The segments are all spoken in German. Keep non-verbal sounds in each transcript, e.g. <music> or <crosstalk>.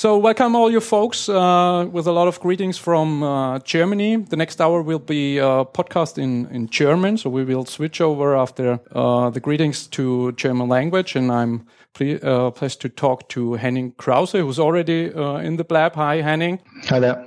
So, welcome all you folks uh, with a lot of greetings from uh, Germany. The next hour will be a podcast in, in German, so we will switch over after uh, the greetings to German language. And I'm uh, pleased to talk to Henning Krause, who's already uh, in the blab. Hi, Henning. Hi there.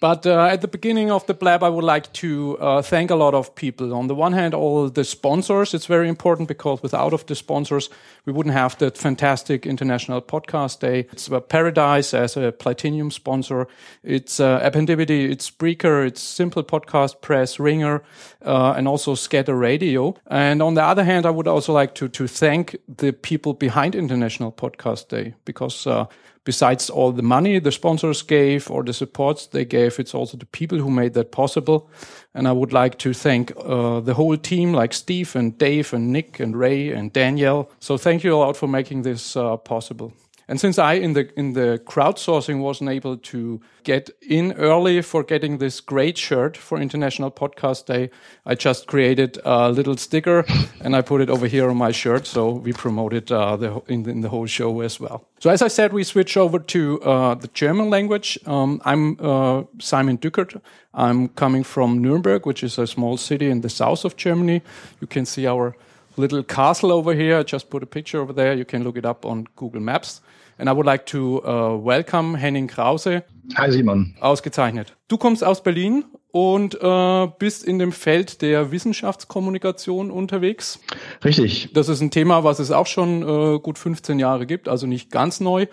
But uh, at the beginning of the blab, I would like to uh, thank a lot of people. On the one hand, all the sponsors. It's very important because without of the sponsors, we wouldn't have that fantastic International Podcast Day. It's uh, Paradise as a Platinum sponsor. It's uh, Appendivity, it's Spreaker, it's Simple Podcast Press, Ringer, uh, and also Scatter Radio. And on the other hand, I would also like to to thank the people behind International Podcast Day because uh, besides all the money the sponsors gave or the supports they gave, it's also the people who made that possible. And I would like to thank uh, the whole team, like Steve and Dave and Nick and Ray and Danielle. So thank you a lot for making this uh, possible. And since I in the in the crowdsourcing wasn't able to get in early for getting this great shirt for International Podcast Day, I just created a little sticker <laughs> and I put it over here on my shirt. So we promoted uh, the in, in, the whole show as well. So as I said, we switch over to uh, the German language. Um, I'm uh, Simon Dückert. I'm coming from Nuremberg, which is a small city in the south of Germany. You can see our little castle over here. I just put a picture over there. You can look it up on Google Maps. And I would like to uh, welcome Henning Krause. Hi Simon. Ausgezeichnet. Du kommst aus Berlin und äh, bist in dem Feld der Wissenschaftskommunikation unterwegs. Richtig. Das ist ein Thema, was es auch schon äh, gut 15 Jahre gibt, also nicht ganz neu. Äh,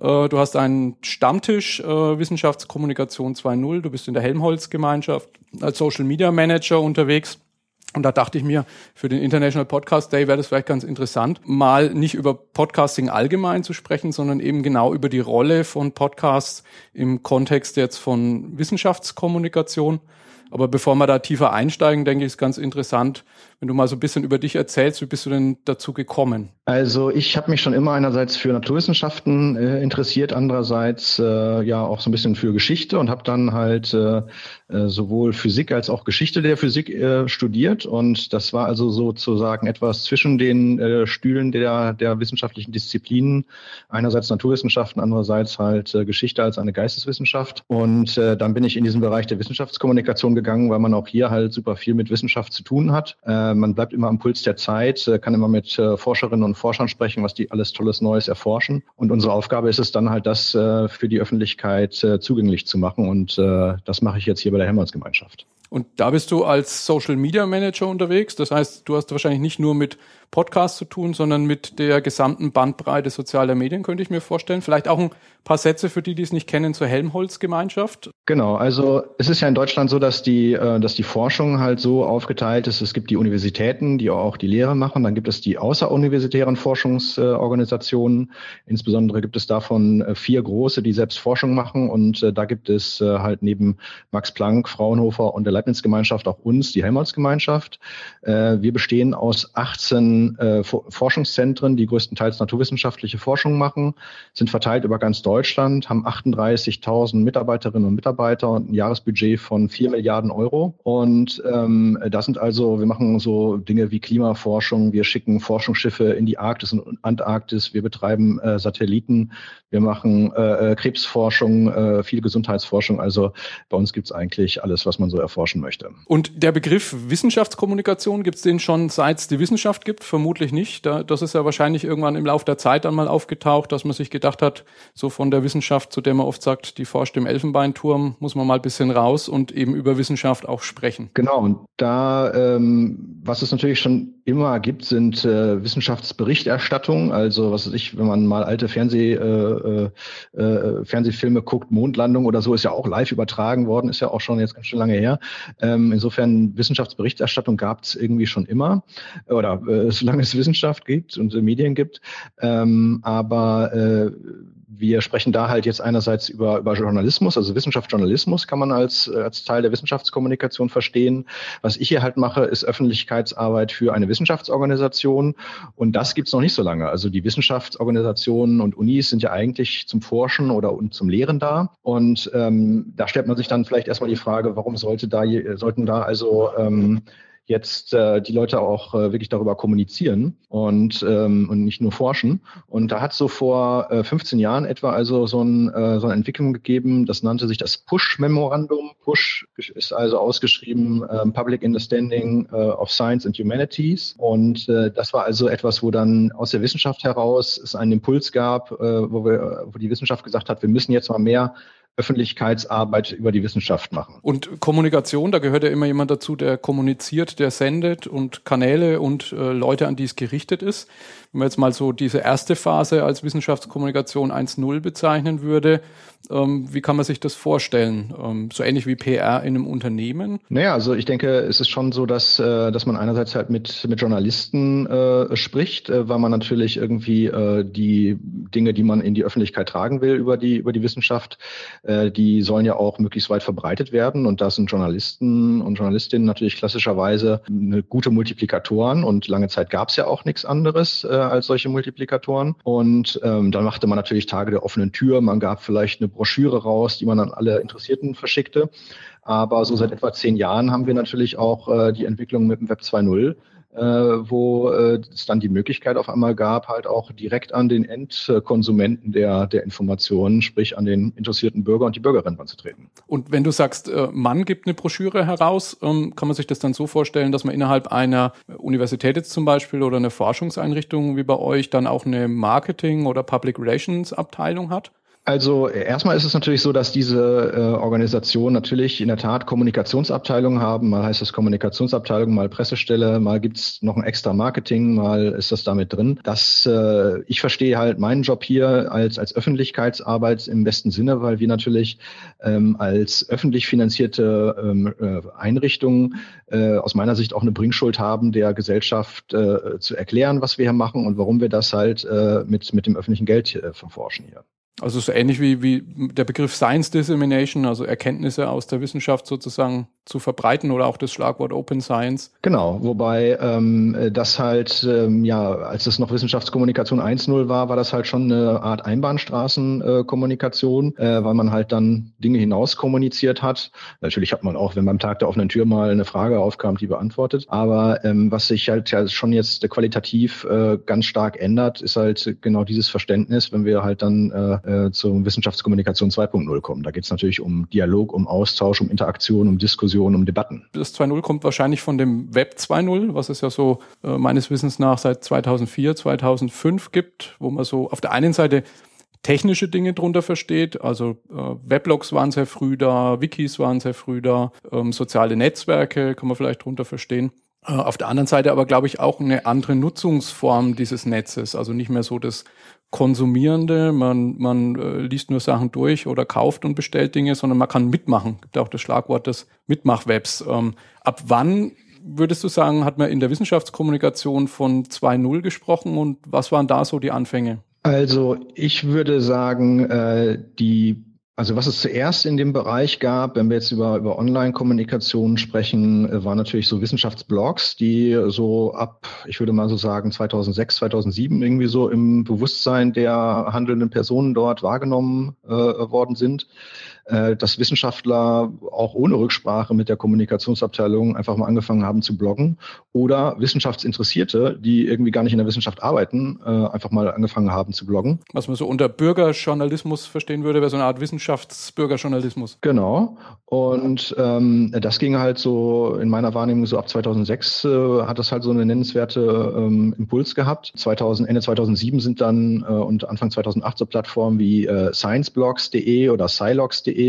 du hast einen Stammtisch äh, Wissenschaftskommunikation 2.0. Du bist in der Helmholtz-Gemeinschaft als Social Media Manager unterwegs. Und da dachte ich mir, für den International Podcast Day wäre das vielleicht ganz interessant, mal nicht über Podcasting allgemein zu sprechen, sondern eben genau über die Rolle von Podcasts im Kontext jetzt von Wissenschaftskommunikation. Aber bevor wir da tiefer einsteigen, denke ich, ist ganz interessant, wenn du mal so ein bisschen über dich erzählst, wie bist du denn dazu gekommen? Also ich habe mich schon immer einerseits für Naturwissenschaften äh, interessiert, andererseits äh, ja auch so ein bisschen für Geschichte und habe dann halt äh, äh, sowohl Physik als auch Geschichte der Physik äh, studiert und das war also sozusagen etwas zwischen den äh, Stühlen der, der wissenschaftlichen Disziplinen, einerseits Naturwissenschaften, andererseits halt Geschichte als eine Geisteswissenschaft und dann bin ich in diesen Bereich der Wissenschaftskommunikation gegangen, weil man auch hier halt super viel mit Wissenschaft zu tun hat. Äh, man bleibt immer am Puls der Zeit, äh, kann immer mit äh, Forscherinnen und Forschern sprechen, was die alles Tolles Neues erforschen. Und unsere Aufgabe ist es dann halt, das für die Öffentlichkeit zugänglich zu machen. Und das mache ich jetzt hier bei der Helmholtz-Gemeinschaft. Und da bist du als Social Media Manager unterwegs. Das heißt, du hast wahrscheinlich nicht nur mit Podcasts zu tun, sondern mit der gesamten Bandbreite sozialer Medien, könnte ich mir vorstellen. Vielleicht auch ein paar Sätze für die, die es nicht kennen, zur Helmholtz-Gemeinschaft. Genau, also es ist ja in Deutschland so, dass die, äh, dass die Forschung halt so aufgeteilt ist. Es gibt die Universitäten, die auch die Lehre machen. Dann gibt es die außeruniversitären Forschungsorganisationen. Insbesondere gibt es davon äh, vier große, die selbst Forschung machen. Und äh, da gibt es halt neben Max Planck, Fraunhofer und der Leibniz-Gemeinschaft auch uns, die Helmholtz-Gemeinschaft. Wir bestehen aus 18 äh, Forschungszentren, die größtenteils naturwissenschaftliche Forschung machen, sind verteilt über ganz Deutschland, haben 38.000 Mitarbeiterinnen und Mitarbeiter und ein Jahresbudget von 4 Milliarden Euro. Und ähm, das sind also, wir machen so Dinge wie Klimaforschung, wir schicken Forschungsschiffe in die Arktis und Antarktis, wir betreiben äh, Satelliten, wir machen äh, äh Krebsforschung, äh, viel Gesundheitsforschung. Also bei uns gibt es eigentlich alles, was man so erforschen möchte. Und der Begriff Wissenschaftskommunikation, gibt es den schon seit es die Wissenschaft gibt? Vermutlich nicht. Da, das ist ja wahrscheinlich irgendwann im Laufe der Zeit dann mal aufgetaucht, dass man sich gedacht hat, so von der Wissenschaft, zu der man oft sagt, die forscht im Elfenbeinturm, muss man mal ein bisschen raus und eben über Wissenschaft auch sprechen. Genau, und da, ähm, was es natürlich schon immer gibt, sind äh, Wissenschaftsberichterstattung. Also was weiß ich, wenn man mal alte Fernseh, äh, äh, äh, Fernsehfilme guckt, Mondlandung oder so, ist ja auch live übertragen worden, ist ja auch schon jetzt ganz schön lange her. Ähm, insofern Wissenschaftsberichterstattung gab es irgendwie schon immer oder äh, solange es Wissenschaft gibt und äh, Medien gibt. Ähm, aber äh, wir sprechen da halt jetzt einerseits über, über Journalismus, also Wissenschaftsjournalismus kann man als, äh, als Teil der Wissenschaftskommunikation verstehen. Was ich hier halt mache, ist Öffentlichkeitsarbeit für eine Wissenschaftsorganisation und das gibt's noch nicht so lange. Also die Wissenschaftsorganisationen und Unis sind ja eigentlich zum Forschen oder zum Lehren da und ähm, da stellt man sich dann vielleicht erstmal die Frage, warum sollte da, sollten da also ähm, jetzt äh, die Leute auch äh, wirklich darüber kommunizieren und, ähm, und nicht nur forschen. Und da hat so vor äh, 15 Jahren etwa also so, ein, äh, so eine Entwicklung gegeben, das nannte sich das Push-Memorandum. Push ist also ausgeschrieben äh, Public Understanding äh, of Science and Humanities. Und äh, das war also etwas, wo dann aus der Wissenschaft heraus es einen Impuls gab, äh, wo, wir, wo die Wissenschaft gesagt hat, wir müssen jetzt mal mehr Öffentlichkeitsarbeit über die Wissenschaft machen. Und Kommunikation, da gehört ja immer jemand dazu, der kommuniziert, der sendet und Kanäle und äh, Leute, an die es gerichtet ist. Wenn man jetzt mal so diese erste Phase als Wissenschaftskommunikation 1.0 bezeichnen würde, ähm, wie kann man sich das vorstellen? Ähm, so ähnlich wie PR in einem Unternehmen? Naja, also ich denke, es ist schon so, dass, äh, dass man einerseits halt mit, mit Journalisten äh, spricht, äh, weil man natürlich irgendwie äh, die Dinge, die man in die Öffentlichkeit tragen will über die, über die Wissenschaft, äh, die sollen ja auch möglichst weit verbreitet werden. Und da sind Journalisten und Journalistinnen natürlich klassischerweise eine gute Multiplikatoren. Und lange Zeit gab es ja auch nichts anderes äh, als solche Multiplikatoren. Und ähm, dann machte man natürlich Tage der offenen Tür. Man gab vielleicht eine Broschüre raus, die man an alle Interessierten verschickte. Aber so seit etwa zehn Jahren haben wir natürlich auch äh, die Entwicklung mit dem Web 2.0 äh, wo äh, es dann die Möglichkeit auf einmal gab, halt auch direkt an den Endkonsumenten der, der Informationen, sprich an den interessierten Bürger und die Bürgerinnen anzutreten. Und wenn du sagst, äh, man gibt eine Broschüre heraus, ähm, kann man sich das dann so vorstellen, dass man innerhalb einer Universität jetzt zum Beispiel oder eine Forschungseinrichtung wie bei euch dann auch eine Marketing- oder Public Relations Abteilung hat? Also erstmal ist es natürlich so, dass diese äh, Organisationen natürlich in der Tat Kommunikationsabteilungen haben. Mal heißt es Kommunikationsabteilung, mal Pressestelle, mal gibt's noch ein extra Marketing, mal ist das damit drin. Das, äh, ich verstehe halt meinen Job hier als, als Öffentlichkeitsarbeit im besten Sinne, weil wir natürlich ähm, als öffentlich finanzierte ähm, äh, Einrichtung äh, aus meiner Sicht auch eine Bringschuld haben, der Gesellschaft äh, zu erklären, was wir hier machen und warum wir das halt äh, mit, mit dem öffentlichen Geld äh, verforschen hier. Also so ähnlich wie, wie der Begriff Science Dissemination, also Erkenntnisse aus der Wissenschaft sozusagen zu verbreiten oder auch das Schlagwort Open Science. Genau, wobei ähm, das halt, ähm, ja, als es noch Wissenschaftskommunikation 1.0 war, war das halt schon eine Art Einbahnstraßenkommunikation, äh, äh, weil man halt dann Dinge hinaus kommuniziert hat. Natürlich hat man auch, wenn beim Tag der offenen Tür mal eine Frage aufkam, die beantwortet. Aber ähm, was sich halt ja schon jetzt qualitativ äh, ganz stark ändert, ist halt genau dieses Verständnis, wenn wir halt dann äh, zur Wissenschaftskommunikation 2.0 kommen. Da geht es natürlich um Dialog, um Austausch, um Interaktion, um Diskussion, um Debatten. Das 2.0 kommt wahrscheinlich von dem Web 2.0, was es ja so äh, meines Wissens nach seit 2004, 2005 gibt, wo man so auf der einen Seite technische Dinge drunter versteht. Also äh, Weblogs waren sehr früh da, Wikis waren sehr früh da, ähm, soziale Netzwerke kann man vielleicht drunter verstehen. Äh, auf der anderen Seite aber, glaube ich, auch eine andere Nutzungsform dieses Netzes. Also nicht mehr so das Konsumierende, man, man äh, liest nur Sachen durch oder kauft und bestellt Dinge, sondern man kann mitmachen. Gibt auch das Schlagwort des Mitmachwebs. Ähm, ab wann würdest du sagen, hat man in der Wissenschaftskommunikation von 2.0 gesprochen und was waren da so die Anfänge? Also ich würde sagen, äh, die also was es zuerst in dem Bereich gab, wenn wir jetzt über, über Online-Kommunikation sprechen, äh, waren natürlich so Wissenschaftsblogs, die so ab, ich würde mal so sagen, 2006, 2007 irgendwie so im Bewusstsein der handelnden Personen dort wahrgenommen äh, worden sind. Äh, dass Wissenschaftler auch ohne Rücksprache mit der Kommunikationsabteilung einfach mal angefangen haben zu bloggen oder Wissenschaftsinteressierte, die irgendwie gar nicht in der Wissenschaft arbeiten, äh, einfach mal angefangen haben zu bloggen. Was man so unter Bürgerjournalismus verstehen würde, wäre so eine Art Wissenschaftsbürgerjournalismus. Genau. Und ähm, das ging halt so in meiner Wahrnehmung so ab 2006 äh, hat das halt so eine nennenswerte ähm, Impuls gehabt. 2000, Ende 2007 sind dann äh, und Anfang 2008 so Plattformen wie äh, scienceblogs.de oder scilogs.de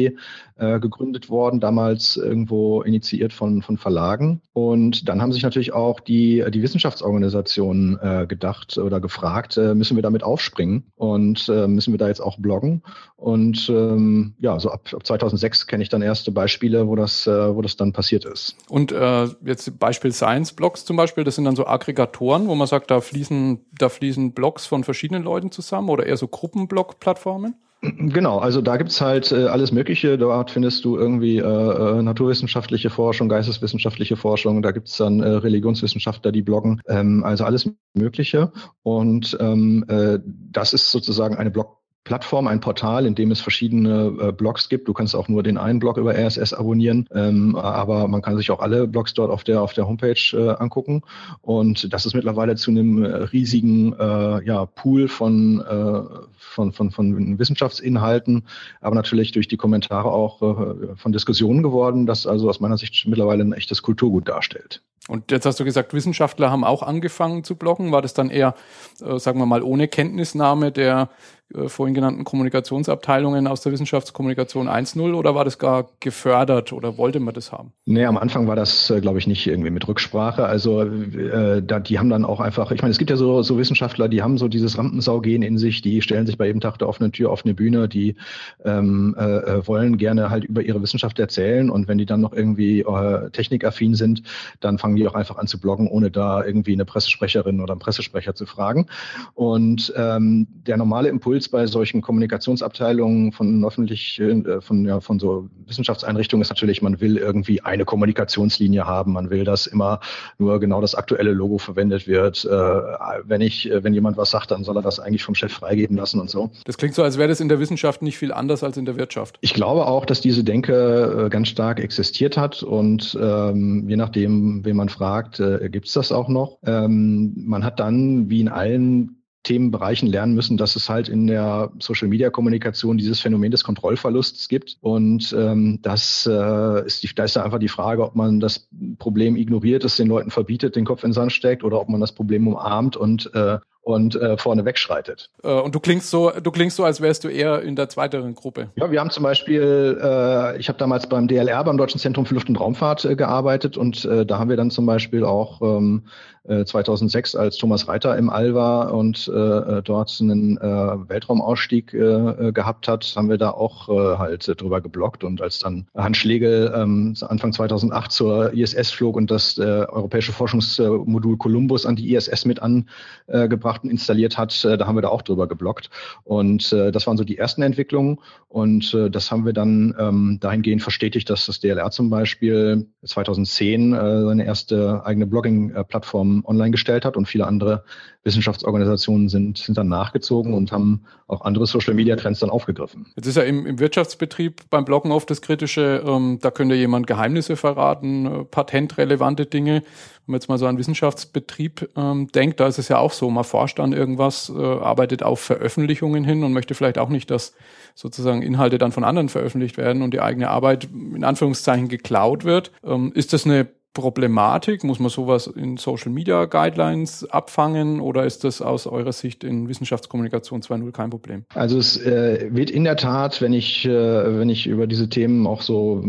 äh, gegründet worden, damals irgendwo initiiert von, von Verlagen. Und dann haben sich natürlich auch die, die Wissenschaftsorganisationen äh, gedacht oder gefragt, äh, müssen wir damit aufspringen und äh, müssen wir da jetzt auch bloggen? Und ähm, ja, so ab, ab 2006 kenne ich dann erste Beispiele, wo das, äh, wo das dann passiert ist. Und äh, jetzt Beispiel Science-Blogs zum Beispiel, das sind dann so Aggregatoren, wo man sagt, da fließen, da fließen Blogs von verschiedenen Leuten zusammen oder eher so Gruppenblog-Plattformen? Genau, also da gibt's halt äh, alles Mögliche. Dort findest du irgendwie äh, äh, naturwissenschaftliche Forschung, geisteswissenschaftliche Forschung, da gibt's dann äh, Religionswissenschaftler, die bloggen, ähm, also alles Mögliche. Und ähm, äh, das ist sozusagen eine Blog Plattform, ein Portal, in dem es verschiedene äh, Blogs gibt. Du kannst auch nur den einen Blog über RSS abonnieren, ähm, aber man kann sich auch alle Blogs dort auf der auf der Homepage äh, angucken. Und das ist mittlerweile zu einem riesigen äh, ja, Pool von, äh, von, von, von Wissenschaftsinhalten, aber natürlich durch die Kommentare auch äh, von Diskussionen geworden, das also aus meiner Sicht mittlerweile ein echtes Kulturgut darstellt. Und jetzt hast du gesagt, Wissenschaftler haben auch angefangen zu bloggen. War das dann eher, äh, sagen wir mal, ohne Kenntnisnahme der äh, vorhin genannten Kommunikationsabteilungen aus der Wissenschaftskommunikation 1.0 oder war das gar gefördert oder wollte man das haben? Nee, am Anfang war das, äh, glaube ich, nicht irgendwie mit Rücksprache. Also äh, da, die haben dann auch einfach, ich meine, es gibt ja so, so Wissenschaftler, die haben so dieses Rampensaugen in sich, die stellen sich bei jedem Tag der offenen Tür auf eine Bühne, die ähm, äh, wollen gerne halt über ihre Wissenschaft erzählen und wenn die dann noch irgendwie technikaffin sind, dann fangen die auch einfach an zu bloggen, ohne da irgendwie eine Pressesprecherin oder einen Pressesprecher zu fragen. Und ähm, der normale Impuls Impuls bei solchen Kommunikationsabteilungen von öffentlich, äh, von, ja, von so Wissenschaftseinrichtungen ist natürlich, man will irgendwie eine Kommunikationslinie haben. Man will, dass immer nur genau das aktuelle Logo verwendet wird. Äh, wenn ich, äh, wenn jemand was sagt, dann soll er das eigentlich vom Chef freigeben lassen und so. Das klingt so, als wäre das in der Wissenschaft nicht viel anders als in der Wirtschaft. Ich glaube auch, dass diese Denke ganz stark existiert hat und ähm, je nachdem, wen man fragt, äh, gibt es das auch noch. Ähm, man hat dann, wie in allen Themenbereichen lernen müssen, dass es halt in der Social-Media-Kommunikation dieses Phänomen des Kontrollverlusts gibt. Und ähm, das äh, ist die, da ist da einfach die Frage, ob man das Problem ignoriert, es den Leuten verbietet, den Kopf in den Sand steckt, oder ob man das Problem umarmt und äh, und äh, vorne wegschreitet. Äh, und du klingst so, du klingst so, als wärst du eher in der zweiteren Gruppe. Ja, wir haben zum Beispiel, äh, ich habe damals beim DLR, beim Deutschen Zentrum für Luft- und Raumfahrt äh, gearbeitet und äh, da haben wir dann zum Beispiel auch ähm, 2006, äh, als Thomas Reiter im All war und äh, dort einen äh, Weltraumausstieg äh, gehabt hat, haben wir da auch äh, halt drüber geblockt. Und als dann Hans Schlegel ähm, Anfang 2008 zur ISS flog und das äh, europäische Forschungsmodul Columbus an die ISS mit angebracht und installiert hat, äh, da haben wir da auch drüber geblockt. Und äh, das waren so die ersten Entwicklungen. Und äh, das haben wir dann ähm, dahingehend verstetigt, dass das DLR zum Beispiel 2010 äh, seine erste eigene Blogging-Plattform online gestellt hat und viele andere Wissenschaftsorganisationen sind, sind dann nachgezogen und haben auch andere Social-Media-Trends dann aufgegriffen. Jetzt ist ja im, im Wirtschaftsbetrieb beim Bloggen oft das Kritische, ähm, da könnte jemand Geheimnisse verraten, äh, patentrelevante Dinge. Wenn man jetzt mal so an Wissenschaftsbetrieb ähm, denkt, da ist es ja auch so, man forscht an irgendwas, äh, arbeitet auf Veröffentlichungen hin und möchte vielleicht auch nicht, dass sozusagen Inhalte dann von anderen veröffentlicht werden und die eigene Arbeit in Anführungszeichen geklaut wird. Ähm, ist das eine Problematik? Muss man sowas in Social Media Guidelines abfangen oder ist das aus eurer Sicht in Wissenschaftskommunikation 2.0 kein Problem? Also es äh, wird in der Tat, wenn ich, äh, wenn ich über diese Themen auch so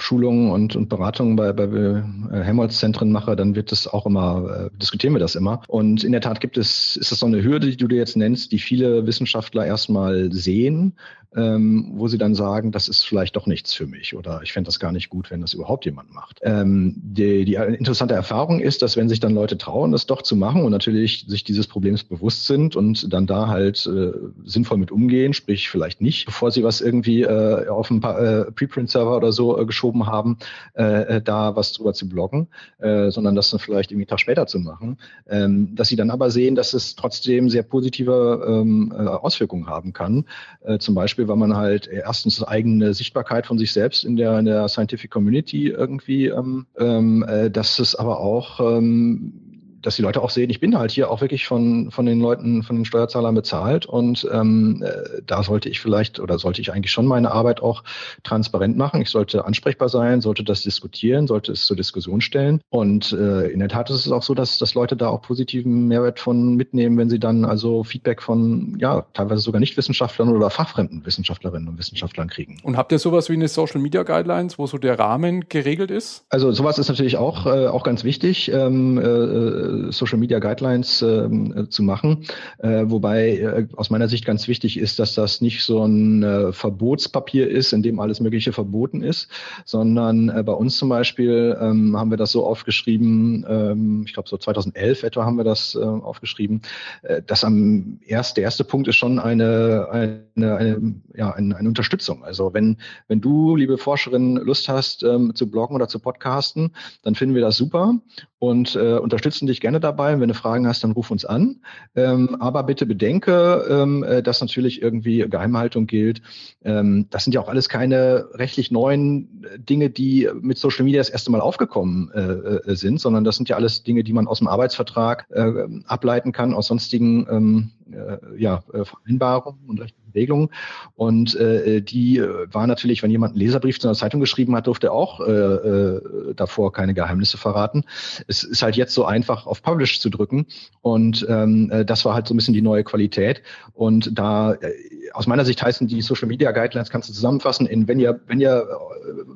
Schulungen und, und Beratungen bei, bei äh, Helmholtz-Zentren mache, dann wird das auch immer, äh, diskutieren wir das immer. Und in der Tat gibt es, ist das so eine Hürde, die du dir jetzt nennst, die viele Wissenschaftler erstmal sehen, ähm, wo sie dann sagen, das ist vielleicht doch nichts für mich oder ich fände das gar nicht gut, wenn das überhaupt jemand macht. Ähm, die, die interessante Erfahrung ist, dass wenn sich dann Leute trauen, das doch zu machen und natürlich sich dieses Problems bewusst sind und dann da halt äh, sinnvoll mit umgehen, sprich vielleicht nicht, bevor sie was irgendwie äh, auf ein paar äh, Preprint-Server oder so äh, geschoben haben, äh, äh, da was drüber zu bloggen, äh, sondern das dann vielleicht irgendwie einen Tag später zu machen, ähm, dass sie dann aber sehen, dass es trotzdem sehr positive ähm, äh, Auswirkungen haben kann, äh, zum Beispiel Beispiel, weil man halt erstens eigene Sichtbarkeit von sich selbst in der, in der Scientific Community irgendwie, ähm, ähm, äh, dass es aber auch ähm, dass die Leute auch sehen, ich bin halt hier auch wirklich von, von den Leuten, von den Steuerzahlern bezahlt und ähm, äh, da sollte ich vielleicht oder sollte ich eigentlich schon meine Arbeit auch transparent machen. Ich sollte ansprechbar sein, sollte das diskutieren, sollte es zur Diskussion stellen. Und äh, in der Tat ist es auch so, dass, dass Leute da auch positiven Mehrwert von mitnehmen, wenn sie dann also Feedback von, ja, teilweise sogar Nichtwissenschaftlern oder fachfremden Wissenschaftlerinnen und Wissenschaftlern kriegen. Und habt ihr sowas wie eine Social Media Guidelines, wo so der Rahmen geregelt ist? Also sowas ist natürlich auch, äh, auch ganz wichtig. Ähm, äh, Social Media Guidelines ähm, äh, zu machen. Äh, wobei äh, aus meiner Sicht ganz wichtig ist, dass das nicht so ein äh, Verbotspapier ist, in dem alles Mögliche verboten ist, sondern äh, bei uns zum Beispiel ähm, haben wir das so aufgeschrieben, ähm, ich glaube so 2011 etwa haben wir das äh, aufgeschrieben, dass am erst, der erste Punkt ist schon eine, eine, eine, ja, eine, eine Unterstützung. Also wenn, wenn du, liebe Forscherin, Lust hast ähm, zu bloggen oder zu podcasten, dann finden wir das super und äh, unterstützen dich gerne dabei. Wenn du Fragen hast, dann ruf uns an. Ähm, aber bitte bedenke, ähm, äh, dass natürlich irgendwie Geheimhaltung gilt. Ähm, das sind ja auch alles keine rechtlich neuen Dinge, die mit Social Media das erste Mal aufgekommen äh, äh sind, sondern das sind ja alles Dinge, die man aus dem Arbeitsvertrag äh, ableiten kann, aus sonstigen ähm, äh, ja, äh, Vereinbarungen und rechtlichen Regelungen. Und äh, die äh, war natürlich, wenn jemand einen Leserbrief zu einer Zeitung geschrieben hat, durfte er auch äh, äh, davor keine Geheimnisse verraten. Es ist halt jetzt so einfach, auf Publish zu drücken. Und ähm, äh, das war halt so ein bisschen die neue Qualität. Und da äh, aus meiner Sicht heißen die Social Media Guidelines, kannst du zusammenfassen in, wenn ihr, wenn ihr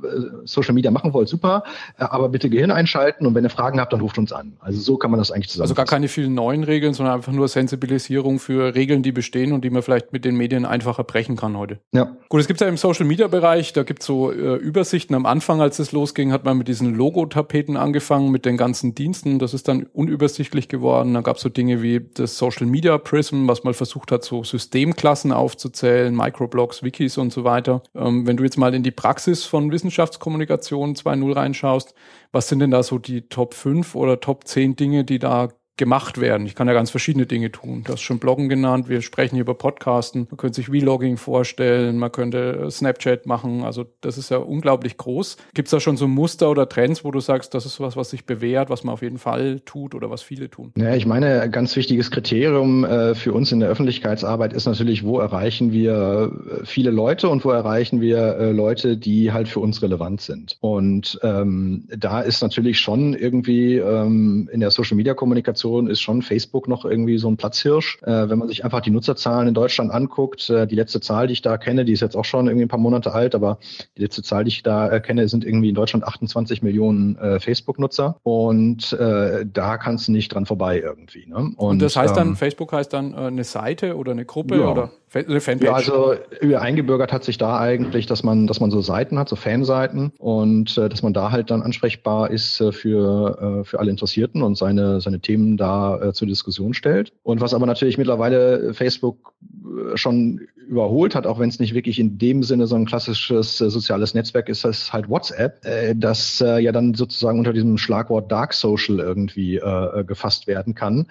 äh, Social Media machen wollt, super, äh, aber bitte Gehirn einschalten und wenn ihr Fragen habt, dann ruft uns an. Also so kann man das eigentlich zusammenfassen. Also gar keine vielen neuen Regeln, sondern einfach nur Sensibilisierung für Regeln, die bestehen und die man vielleicht mit den Medien einfacher brechen kann heute. Ja. Gut, es gibt ja im Social Media Bereich, da gibt es so äh, Übersichten. Am Anfang, als es losging, hat man mit diesen Logo-Tapeten angefangen, mit den ganzen Diensten. Das ist dann unübersichtlich geworden. Dann gab es so Dinge wie das Social Media Prism, was mal versucht hat, so Systemklassen aufzuzählen, Microblogs, Wikis und so weiter. Ähm, wenn du jetzt mal in die Praxis von Wissenschaftskommunikation 2.0 reinschaust, was sind denn da so die Top 5 oder Top 10 Dinge, die da gemacht werden. Ich kann ja ganz verschiedene Dinge tun. Du hast schon Bloggen genannt, wir sprechen hier über Podcasten, man könnte sich Vlogging vorstellen, man könnte äh, Snapchat machen, also das ist ja unglaublich groß. Gibt es da schon so Muster oder Trends, wo du sagst, das ist was, was sich bewährt, was man auf jeden Fall tut oder was viele tun? Ja, ich meine, ein ganz wichtiges Kriterium äh, für uns in der Öffentlichkeitsarbeit ist natürlich, wo erreichen wir äh, viele Leute und wo erreichen wir äh, Leute, die halt für uns relevant sind. Und ähm, da ist natürlich schon irgendwie ähm, in der Social-Media-Kommunikation Kommunikation ist schon Facebook noch irgendwie so ein Platzhirsch. Äh, wenn man sich einfach die Nutzerzahlen in Deutschland anguckt, äh, die letzte Zahl, die ich da kenne, die ist jetzt auch schon irgendwie ein paar Monate alt, aber die letzte Zahl, die ich da äh, kenne, sind irgendwie in Deutschland 28 Millionen äh, Facebook-Nutzer und äh, da kannst du nicht dran vorbei irgendwie. Ne? Und, und, das heißt dann, ähm, Facebook heißt dann eine Seite oder eine Gruppe ja. oder Fanpage? Ja, also eingebürgert hat sich da eigentlich, dass man, dass man so Seiten hat, so Fanseiten und äh, dass man da halt dann ansprechbar ist äh, für, äh, für alle Interessierten und seine, seine Themen da äh, zur Diskussion stellt. Und was aber natürlich mittlerweile Facebook äh, schon überholt hat, auch wenn es nicht wirklich in dem Sinne so ein klassisches äh, soziales Netzwerk ist, das ist halt WhatsApp, äh, das äh, ja dann sozusagen unter diesem Schlagwort Dark Social irgendwie äh, gefasst werden kann.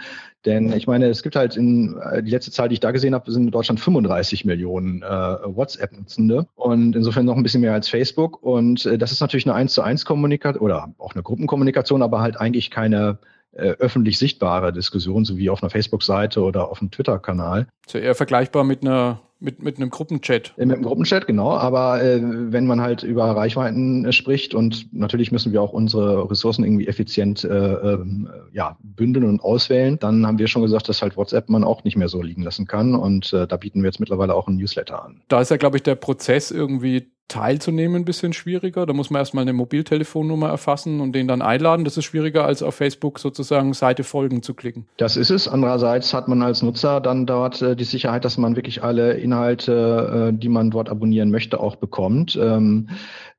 Denn ich meine, es gibt halt in äh, die letzte Zahl, die ich da gesehen habe, sind in Deutschland 35 Millionen äh, WhatsApp-Nutzende und insofern noch ein bisschen mehr als Facebook. Und äh, das ist natürlich eine 1 zu 1 Kommunikation oder auch eine Gruppenkommunikation, aber halt eigentlich keine öffentlich sichtbare Diskussion, so wie auf einer Facebook-Seite oder auf einem Twitter-Kanal. So eher vergleichbar mit einer mit, mit einem Gruppenchat. Äh, mit einem Gruppenchat, genau. Aber äh, wenn man halt über Reichweiten äh, spricht und natürlich müssen wir auch unsere Ressourcen irgendwie effizient äh, äh, ja, bündeln und auswählen, dann haben wir schon gesagt, dass halt WhatsApp man auch nicht mehr so liegen lassen kann. Und äh, da bieten wir jetzt mittlerweile auch einen Newsletter an. Da ist ja, glaube ich, der Prozess irgendwie teilzunehmen ein bisschen schwieriger. Da muss man erstmal eine Mobiltelefonnummer erfassen und den dann einladen. Das ist schwieriger, als auf Facebook sozusagen Seite folgen zu klicken. Das ist es. Andererseits hat man als Nutzer dann dort äh, die Sicherheit, dass man wirklich alle Inhalte, äh, die man dort abonnieren möchte, auch bekommt. Ähm,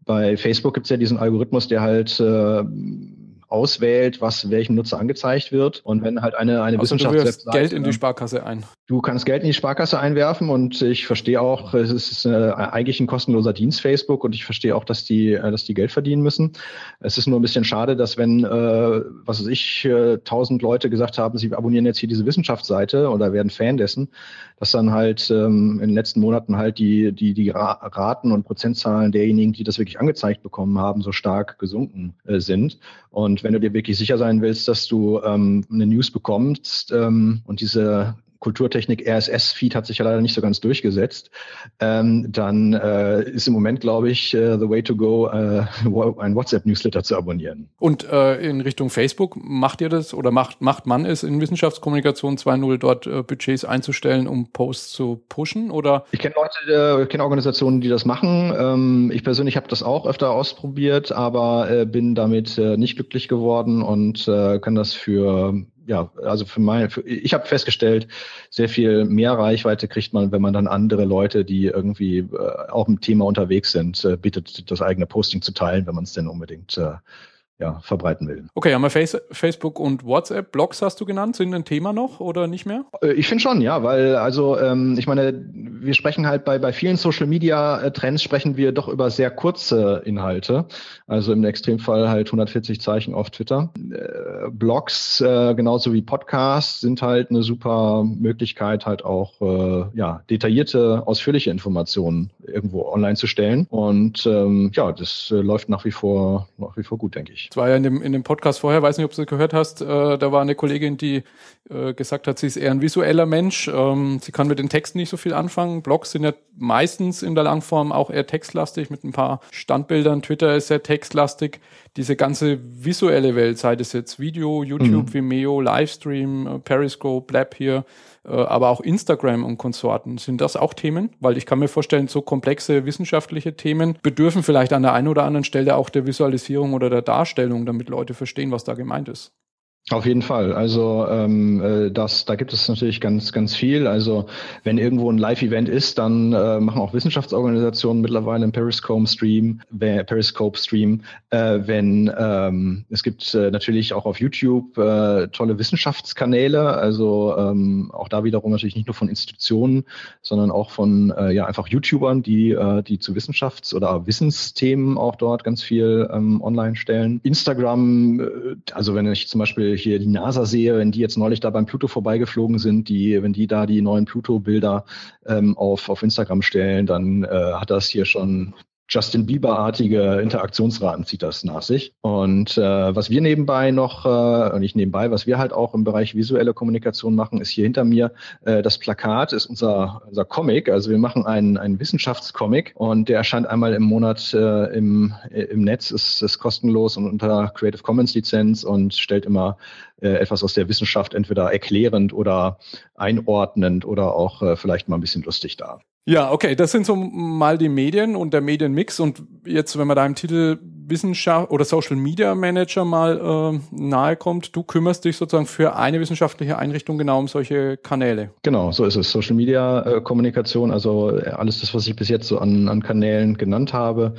bei Facebook gibt es ja diesen Algorithmus, der halt äh, auswählt, was welchem Nutzer angezeigt wird. Und wenn halt eine, eine also Wissenschaftswebseite... Geld in die Sparkasse ein. Du kannst Geld in die Sparkasse einwerfen und ich verstehe auch, es ist äh, eigentlich ein kostenloser Dienst Facebook und ich verstehe auch, dass die, äh, dass die Geld verdienen müssen. Es ist nur ein bisschen schade, dass wenn, äh, was weiß ich, äh, tausend Leute gesagt haben, sie abonnieren jetzt hier diese Wissenschaftsseite oder werden Fan dessen, dass dann halt ähm, in den letzten Monaten halt die, die, die Raten und Prozentzahlen derjenigen, die das wirklich angezeigt bekommen haben, so stark gesunken sind. Und wenn du dir wirklich sicher sein willst, dass du ähm, eine News bekommst ähm, und diese Kulturtechnik RSS-Feed hat sich ja leider nicht so ganz durchgesetzt, ähm, dann äh, ist im Moment, glaube ich, äh, the way to go, äh, ein WhatsApp-Newsletter zu abonnieren. Und äh, in Richtung Facebook macht ihr das oder macht, macht man es in Wissenschaftskommunikation 2.0 dort äh, Budgets einzustellen, um Posts zu pushen? Oder? Ich kenne Leute, äh, kenne Organisationen, die das machen. Ähm, ich persönlich habe das auch öfter ausprobiert, aber bin damit nicht glücklich geworden und kann das für ja, also für mein, für, ich habe festgestellt, sehr viel mehr Reichweite kriegt man, wenn man dann andere Leute, die irgendwie äh, auch im Thema unterwegs sind, äh, bittet, das eigene Posting zu teilen, wenn man es denn unbedingt äh, ja, verbreiten will. Okay, haben wir Face Facebook und WhatsApp, Blogs hast du genannt, sind ein Thema noch oder nicht mehr? Äh, ich finde schon, ja, weil also ähm, ich meine, wir sprechen halt bei bei vielen Social Media äh, Trends sprechen wir doch über sehr kurze Inhalte, also im Extremfall halt 140 Zeichen auf Twitter. Äh, Blogs äh, genauso wie Podcasts sind halt eine super Möglichkeit halt auch äh, ja detaillierte, ausführliche Informationen irgendwo online zu stellen und ähm, ja, das äh, läuft nach wie vor nach wie vor gut, denke ich. Es war ja in dem, in dem Podcast vorher, weiß nicht, ob du es gehört hast, äh, da war eine Kollegin, die äh, gesagt hat, sie ist eher ein visueller Mensch. Ähm, sie kann mit den Texten nicht so viel anfangen. Blogs sind ja meistens in der Langform auch eher textlastig mit ein paar Standbildern. Twitter ist sehr textlastig. Diese ganze visuelle Welt, sei das jetzt Video, YouTube, mhm. Vimeo, Livestream, äh, Periscope, Lab hier, äh, aber auch Instagram und Konsorten. Sind das auch Themen? Weil ich kann mir vorstellen, so komplexe wissenschaftliche Themen bedürfen vielleicht an der einen oder anderen Stelle auch der Visualisierung oder der Darstellung, damit Leute verstehen, was da gemeint ist. Auf jeden Fall. Also ähm, äh, das, da gibt es natürlich ganz, ganz viel. Also wenn irgendwo ein Live-Event ist, dann äh, machen auch Wissenschaftsorganisationen mittlerweile einen Periscope-Stream, Periscope-Stream. Äh, wenn ähm, es gibt äh, natürlich auch auf YouTube äh, tolle Wissenschaftskanäle. Also ähm, auch da wiederum natürlich nicht nur von Institutionen, sondern auch von äh, ja einfach YouTubern, die äh, die zu Wissenschafts- oder Wissensthemen auch dort ganz viel ähm, online stellen. Instagram, äh, also wenn ich zum Beispiel hier die NASA sehe, wenn die jetzt neulich da beim Pluto vorbeigeflogen sind, die, wenn die da die neuen Pluto-Bilder ähm, auf, auf Instagram stellen, dann äh, hat das hier schon Justin Bieber-artige Interaktionsraten zieht das nach sich. Und äh, was wir nebenbei noch, äh, nicht nebenbei, was wir halt auch im Bereich visuelle Kommunikation machen, ist hier hinter mir äh, das Plakat, ist unser, unser Comic. Also wir machen einen, einen Wissenschaftscomic und der erscheint einmal im Monat äh, im, im Netz, ist, ist kostenlos und unter Creative Commons Lizenz und stellt immer äh, etwas aus der Wissenschaft entweder erklärend oder einordnend oder auch äh, vielleicht mal ein bisschen lustig dar. Ja, okay, das sind so mal die Medien und der Medienmix. Und jetzt, wenn man da im Titel Wissenschaft oder Social Media Manager mal äh, nahe kommt, du kümmerst dich sozusagen für eine wissenschaftliche Einrichtung genau um solche Kanäle. Genau, so ist es. Social Media äh, Kommunikation, also alles das, was ich bis jetzt so an, an Kanälen genannt habe,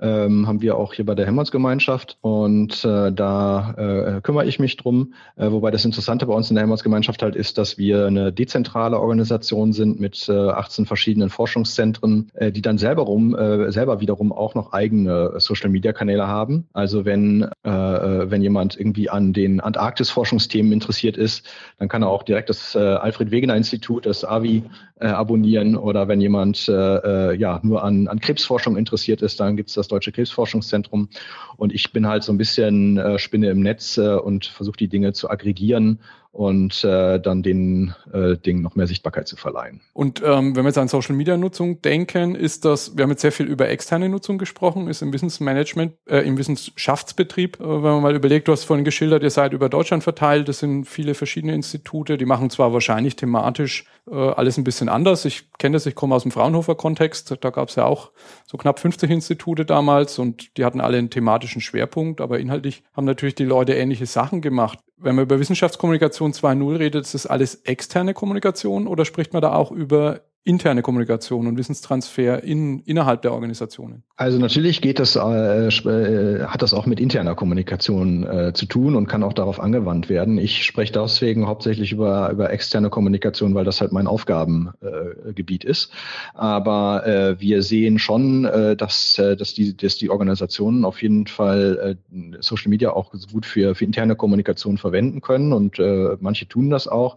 ähm, haben wir auch hier bei der Helmholtz-Gemeinschaft und äh, da äh, kümmere ich mich drum. Äh, wobei das Interessante bei uns in der Helmholtz-Gemeinschaft halt ist, dass wir eine dezentrale Organisation sind mit äh, 18 verschiedenen Forschungszentren, äh, die dann selber rum, äh, selber wiederum auch noch eigene Social-Media-Kanäle haben. Also wenn äh, äh, wenn jemand irgendwie an den Antarktis-Forschungsthemen interessiert ist, dann kann er auch direkt das äh, Alfred Wegener Institut, das AVI, äh, abonnieren. Oder wenn jemand äh, äh, ja nur an, an Krebsforschung interessiert ist, dann gibt es das das Deutsche Krebsforschungszentrum. Und ich bin halt so ein bisschen äh, Spinne im Netz äh, und versuche die Dinge zu aggregieren und äh, dann den äh, Dingen noch mehr Sichtbarkeit zu verleihen. Und ähm, wenn wir jetzt an Social Media Nutzung denken, ist das, wir haben jetzt sehr viel über externe Nutzung gesprochen, ist im Wissensmanagement, äh, im Wissenschaftsbetrieb, äh, wenn man mal überlegt, du hast vorhin geschildert, ihr seid über Deutschland verteilt, das sind viele verschiedene Institute, die machen zwar wahrscheinlich thematisch äh, alles ein bisschen anders. Ich kenne das, ich komme aus dem Fraunhofer-Kontext, da gab es ja auch so knapp 50 Institute damals und die hatten alle einen thematischen Schwerpunkt, aber inhaltlich haben natürlich die Leute ähnliche Sachen gemacht wenn man über Wissenschaftskommunikation 2.0 redet, ist das alles externe Kommunikation oder spricht man da auch über interne Kommunikation und Wissenstransfer in, innerhalb der Organisationen? Also natürlich geht das, äh, äh, hat das auch mit interner Kommunikation äh, zu tun und kann auch darauf angewandt werden. Ich spreche deswegen hauptsächlich über, über externe Kommunikation, weil das halt mein Aufgabengebiet äh, ist. Aber äh, wir sehen schon, äh, dass, dass, die, dass die Organisationen auf jeden Fall Social Media auch gut für, für interne Kommunikation verwenden können und manche tun das auch.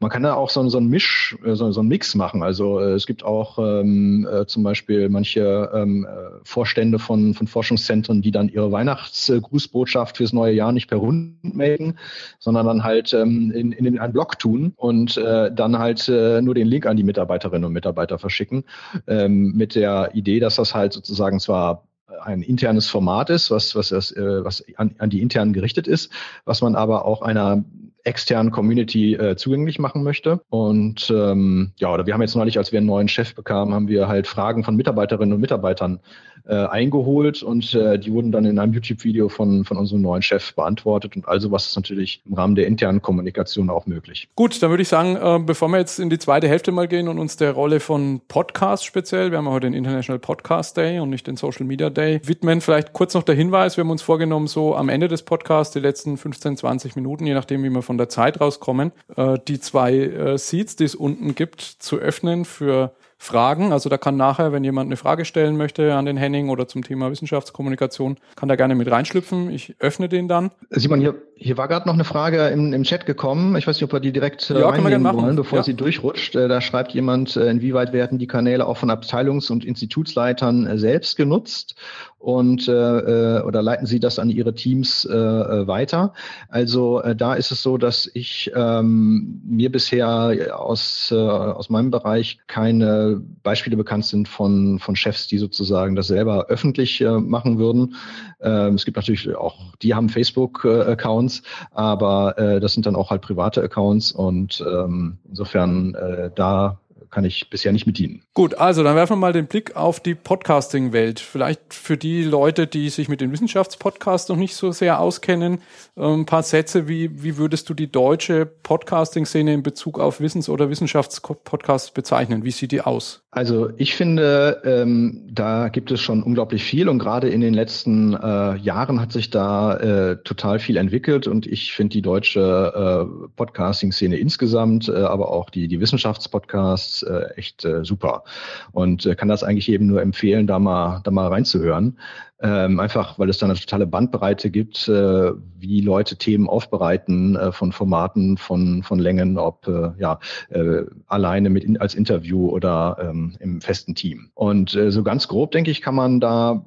Man kann da auch so, so ein Misch, so, so ein Mix machen. Also es gibt auch ähm, äh, zum Beispiel manche ähm, äh, Vorstände von, von Forschungszentren, die dann ihre Weihnachtsgrußbotschaft fürs neue Jahr nicht per Rund melden, sondern dann halt ähm, in, in einen Blog tun und äh, dann halt äh, nur den Link an die Mitarbeiterinnen und Mitarbeiter verschicken, ähm, mit der Idee, dass das halt sozusagen zwar ein internes Format ist, was, was, das, äh, was an, an die internen gerichtet ist, was man aber auch einer externen Community äh, zugänglich machen möchte. Und ähm, ja, oder wir haben jetzt neulich, als wir einen neuen Chef bekamen, haben wir halt Fragen von Mitarbeiterinnen und Mitarbeitern äh, eingeholt und äh, die wurden dann in einem YouTube-Video von, von unserem neuen Chef beantwortet und also was ist natürlich im Rahmen der internen Kommunikation auch möglich. Gut, dann würde ich sagen, äh, bevor wir jetzt in die zweite Hälfte mal gehen und uns der Rolle von Podcasts speziell, wir haben heute den International Podcast Day und nicht den Social Media Day, widmen, vielleicht kurz noch der Hinweis, wir haben uns vorgenommen, so am Ende des Podcasts, die letzten 15, 20 Minuten, je nachdem, wie wir von der Zeit rauskommen, äh, die zwei äh, Seats, die es unten gibt, zu öffnen für Fragen. Also da kann nachher, wenn jemand eine Frage stellen möchte an den Henning oder zum Thema Wissenschaftskommunikation, kann da gerne mit reinschlüpfen. Ich öffne den dann. Simon, hier, hier war gerade noch eine Frage im, im Chat gekommen. Ich weiß nicht, ob wir die direkt äh, ja, reinnehmen wollen, bevor ja. sie durchrutscht. Äh, da schreibt jemand, äh, inwieweit werden die Kanäle auch von Abteilungs- und Institutsleitern selbst genutzt und äh, oder leiten Sie das an Ihre Teams äh, weiter? Also äh, da ist es so, dass ich ähm, mir bisher aus äh, aus meinem Bereich keine Beispiele bekannt sind von von Chefs, die sozusagen das selber öffentlich äh, machen würden. Ähm, es gibt natürlich auch, die haben Facebook-Accounts, aber äh, das sind dann auch halt private Accounts und ähm, insofern äh, da kann ich bisher nicht mit dienen. Gut, also dann werfen wir mal den Blick auf die Podcasting-Welt. Vielleicht für die Leute, die sich mit den Wissenschaftspodcasts noch nicht so sehr auskennen, ähm, ein paar Sätze, wie, wie würdest du die deutsche Podcasting-Szene in Bezug auf Wissens- oder Wissenschaftspodcasts bezeichnen? Wie sieht die aus? Also ich finde, ähm, da gibt es schon unglaublich viel und gerade in den letzten äh, Jahren hat sich da äh, total viel entwickelt und ich finde die deutsche äh, Podcasting-Szene insgesamt, äh, aber auch die, die Wissenschaftspodcasts äh, echt äh, super und äh, kann das eigentlich jedem nur empfehlen, da mal, da mal reinzuhören. Ähm, einfach, weil es da eine totale Bandbreite gibt, äh, wie Leute Themen aufbereiten äh, von Formaten, von, von Längen, ob äh, ja äh, alleine mit in, als Interview oder ähm, im festen Team. Und äh, so ganz grob, denke ich, kann man da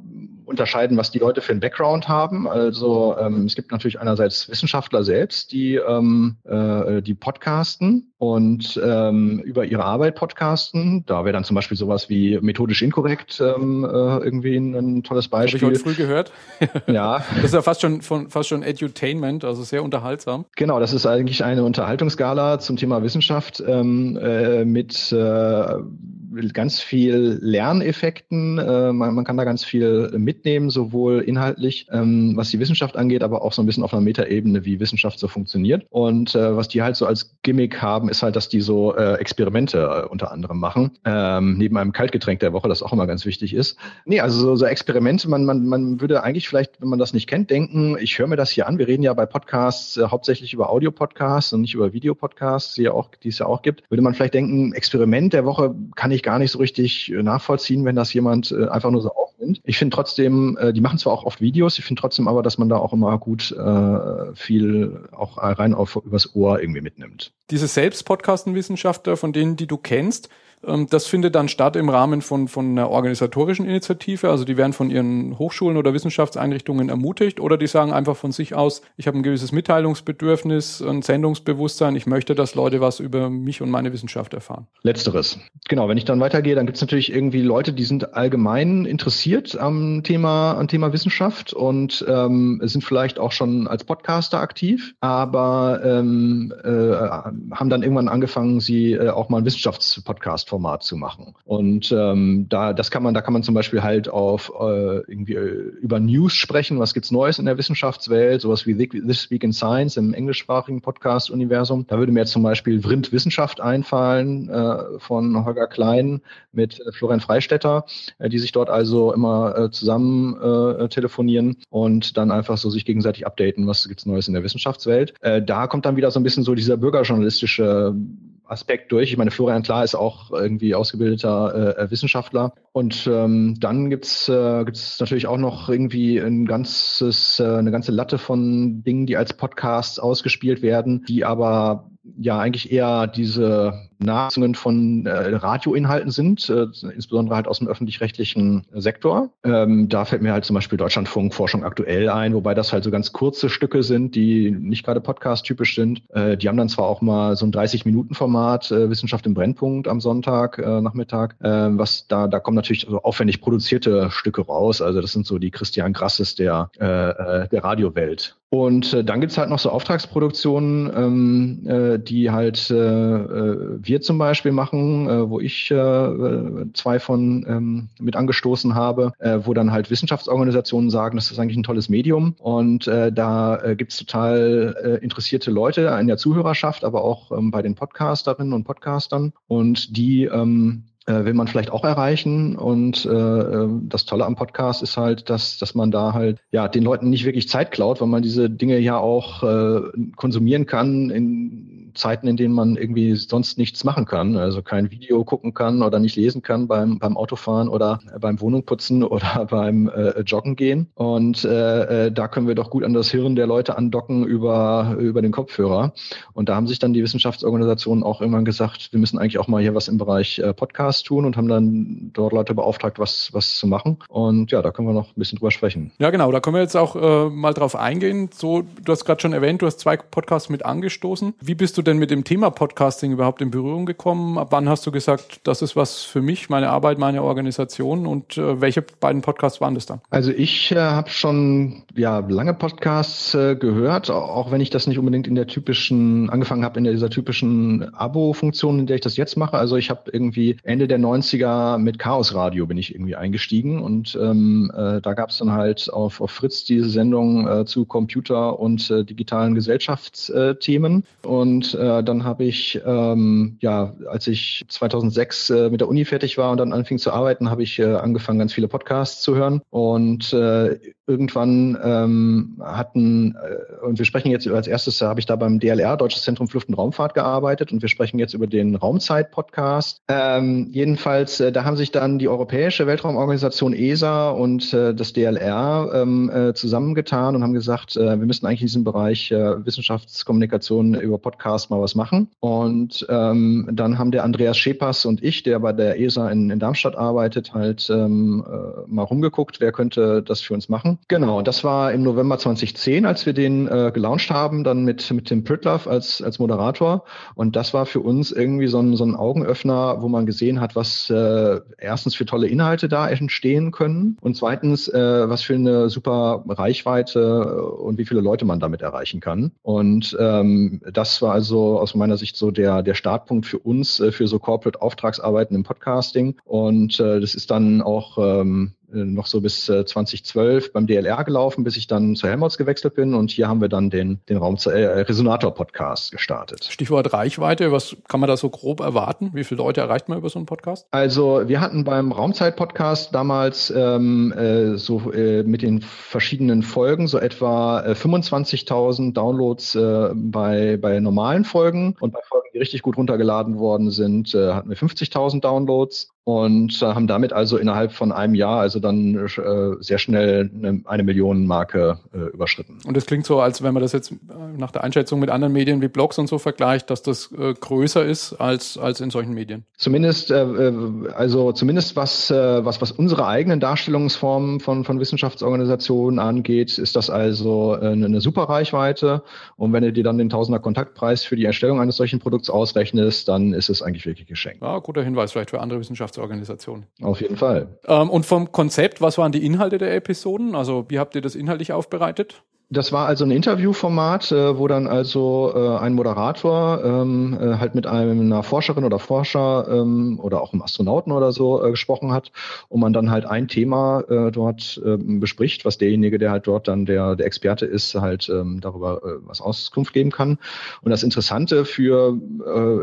unterscheiden, was die Leute für einen Background haben. Also ähm, es gibt natürlich einerseits Wissenschaftler selbst, die ähm, äh, die podcasten und ähm, über ihre Arbeit podcasten. Da wäre dann zum Beispiel sowas wie methodisch inkorrekt ähm, äh, irgendwie ein, ein tolles Beispiel. Habe ich heute früh gehört. <laughs> ja. Das ist ja fast schon von, fast schon Edutainment, also sehr unterhaltsam. Genau, das ist eigentlich eine Unterhaltungsskala zum Thema Wissenschaft ähm, äh, mit äh, ganz viel Lerneffekten. Äh, man, man, kann da ganz viel mitnehmen, sowohl inhaltlich, ähm, was die Wissenschaft angeht, aber auch so ein bisschen auf einer Metaebene, wie Wissenschaft so funktioniert. Und äh, was die halt so als Gimmick haben, ist halt, dass die so äh, Experimente äh, unter anderem machen, ähm, neben einem Kaltgetränk der Woche, das auch immer ganz wichtig ist. Nee, also so, so Experimente, man, man, man würde eigentlich vielleicht, wenn man das nicht kennt, denken, ich höre mir das hier an. Wir reden ja bei Podcasts äh, hauptsächlich über Audio-Podcasts und nicht über Videopodcasts, die, ja die es ja auch gibt. Würde man vielleicht denken, Experiment der Woche kann ich gar nicht so richtig äh, nachvollziehen, wenn das jemand äh, einfach nur so aufnimmt. Ich finde trotzdem, äh, die machen zwar auch oft Videos, ich finde trotzdem aber, dass man da auch immer gut viel auch rein auf übers Ohr irgendwie mitnimmt. Diese Selbstpodcasten-Wissenschaftler, von denen, die du kennst, das findet dann statt im Rahmen von, von einer organisatorischen Initiative. Also die werden von ihren Hochschulen oder Wissenschaftseinrichtungen ermutigt oder die sagen einfach von sich aus, ich habe ein gewisses Mitteilungsbedürfnis, ein Sendungsbewusstsein, ich möchte, dass Leute was über mich und meine Wissenschaft erfahren. Letzteres. Genau, wenn ich dann weitergehe, dann gibt es natürlich irgendwie Leute, die sind allgemein interessiert am Thema, am Thema Wissenschaft und ähm, sind vielleicht auch schon als Podcaster aktiv, aber ähm, äh, haben dann irgendwann angefangen, sie äh, auch mal einen Wissenschaftspodcast Format zu machen. Und ähm, da, das kann man, da kann man zum Beispiel halt auf äh, irgendwie äh, über News sprechen, was gibt's Neues in der Wissenschaftswelt, sowas wie This Week in Science im englischsprachigen Podcast-Universum. Da würde mir jetzt zum Beispiel Vrind Wissenschaft einfallen äh, von Holger Klein mit äh, Florian Freistetter, äh, die sich dort also immer äh, zusammen äh, telefonieren und dann einfach so sich gegenseitig updaten, was gibt's Neues in der Wissenschaftswelt. Äh, da kommt dann wieder so ein bisschen so dieser bürgerjournalistische Aspekt durch. Ich meine, Florian Klar ist auch irgendwie ausgebildeter äh, Wissenschaftler. Und ähm, dann gibt's äh, gibt's natürlich auch noch irgendwie ein ganzes, äh, eine ganze Latte von Dingen, die als Podcasts ausgespielt werden, die aber ja eigentlich eher diese Nachzungen von äh, Radioinhalten sind, äh, insbesondere halt aus dem öffentlich-rechtlichen Sektor. Ähm, da fällt mir halt zum Beispiel Deutschlandfunk Forschung aktuell ein, wobei das halt so ganz kurze Stücke sind, die nicht gerade Podcast-typisch sind. Äh, die haben dann zwar auch mal so ein 30-Minuten-Format, äh, Wissenschaft im Brennpunkt am Sonntag, äh, Nachmittag, äh, was da, da kommen natürlich so aufwendig produzierte Stücke raus. Also das sind so die Christian Grasses der, der Radiowelt. Und dann gibt's halt noch so Auftragsproduktionen, ähm, äh, die halt wir zum Beispiel machen, äh, wo ich äh, zwei von ähm, mit angestoßen habe, äh, wo dann halt Wissenschaftsorganisationen sagen, das ist eigentlich ein tolles Medium und äh, da äh, gibt es total äh, interessierte Leute in der Zuhörerschaft, aber auch ähm, bei den Podcasterinnen und Podcastern und die ähm, äh, will man vielleicht auch erreichen. Und äh, äh, das Tolle am Podcast ist halt, dass, dass man da halt ja den Leuten nicht wirklich Zeit klaut, weil man diese Dinge ja auch äh, konsumieren kann in Zeiten, in denen man irgendwie sonst nichts machen kann, also kein Video gucken kann oder nicht lesen kann beim, beim Autofahren oder beim Wohnungputzen <laughs> oder beim äh, Joggen gehen. Und äh, äh, da können wir doch gut an das Hirn der Leute andocken über, über den Kopfhörer. Und da haben sich dann die Wissenschaftsorganisationen auch irgendwann gesagt, wir müssen eigentlich auch mal hier was im Bereich äh, Podcast tun und haben dann dort Leute beauftragt, was, was zu machen. Und ja, da können wir noch ein bisschen drüber sprechen. Ja, genau, da können wir jetzt auch äh, mal drauf eingehen. So, du hast gerade schon erwähnt, du hast zwei Podcasts mit angestoßen. Wie bist du denn mit dem Thema Podcasting überhaupt in Berührung gekommen? Ab wann hast du gesagt, das ist was für mich, meine Arbeit, meine Organisation? Und äh, welche beiden Podcasts waren das dann? Also ich äh, habe schon ja lange Podcasts äh, gehört, auch wenn ich das nicht unbedingt in der typischen angefangen habe in dieser typischen Abo-Funktion, in der ich das jetzt mache. Also ich habe irgendwie Ende der 90er mit Chaos Radio bin ich irgendwie eingestiegen und ähm, äh, da gab es dann halt auf, auf Fritz diese Sendung äh, zu Computer und äh, digitalen Gesellschaftsthemen und äh, dann habe ich, ähm, ja, als ich 2006 äh, mit der Uni fertig war und dann anfing zu arbeiten, habe ich äh, angefangen, ganz viele Podcasts zu hören. Und äh, irgendwann ähm, hatten, äh, und wir sprechen jetzt als erstes, habe ich da beim DLR, Deutsches Zentrum für Luft- und Raumfahrt, gearbeitet und wir sprechen jetzt über den Raumzeit-Podcast. Ähm, jedenfalls, äh, da haben sich dann die Europäische Weltraumorganisation ESA und äh, das DLR ähm, äh, zusammengetan und haben gesagt, äh, wir müssen eigentlich in diesem Bereich äh, Wissenschaftskommunikation über Podcasts mal was machen. Und ähm, dann haben der Andreas Schepas und ich, der bei der ESA in, in Darmstadt arbeitet, halt ähm, äh, mal rumgeguckt, wer könnte das für uns machen. Genau, das war im November 2010, als wir den äh, gelauncht haben, dann mit, mit Tim Pritlove als, als Moderator. Und das war für uns irgendwie so ein, so ein Augenöffner, wo man gesehen hat, was äh, erstens für tolle Inhalte da entstehen können und zweitens, äh, was für eine super Reichweite und wie viele Leute man damit erreichen kann. Und ähm, das war also aus meiner Sicht so der, der Startpunkt für uns, äh, für so Corporate Auftragsarbeiten im Podcasting. Und äh, das ist dann auch ähm, äh, noch so bis 2012 äh, beim DLR gelaufen, bis ich dann zu Helmholtz gewechselt bin. Und hier haben wir dann den, den Raum äh, Resonator-Podcast gestartet. Stichwort Reichweite, was kann man da so grob erwarten? Wie viele Leute erreicht man über so einen Podcast? Also wir hatten beim Raumzeit-Podcast damals ähm, äh, so äh, mit den verschiedenen Folgen so etwa äh, 25.000 Downloads äh, bei, bei normalen Folgen und bei Folgen, die richtig gut runtergeladen worden sind, äh, hatten wir 50.000 Downloads und äh, haben damit also innerhalb von einem Jahr also dann äh, sehr schnell eine, eine Millionenmarke äh, überschritten. Und das klingt so, als wenn man das jetzt äh, nach der Einschätzung mit anderen Medien wie Blogs und so vergleicht, dass das äh, größer ist als als in solchen Medien. Zumindest äh, also zumindest was was was unsere eigenen Darstellungsformen von von Wissenschaftsorganisationen angeht, ist das also äh, eine super Reichweite und wenn du dir dann den Tausender Kontaktpreis für die Erstellung eines solchen Produkts ausrechnest, dann ist es eigentlich wirklich geschenkt. Ja, guter Hinweis vielleicht für andere Wissenschafts Organisation. Auf jeden Fall. Ähm, und vom Konzept, was waren die Inhalte der Episoden? Also wie habt ihr das inhaltlich aufbereitet? Das war also ein Interviewformat, äh, wo dann also äh, ein Moderator ähm, äh, halt mit einem, einer Forscherin oder Forscher ähm, oder auch einem Astronauten oder so äh, gesprochen hat und man dann halt ein Thema äh, dort äh, bespricht, was derjenige, der halt dort dann der, der Experte ist, halt ähm, darüber äh, was Auskunft geben kann. Und das Interessante für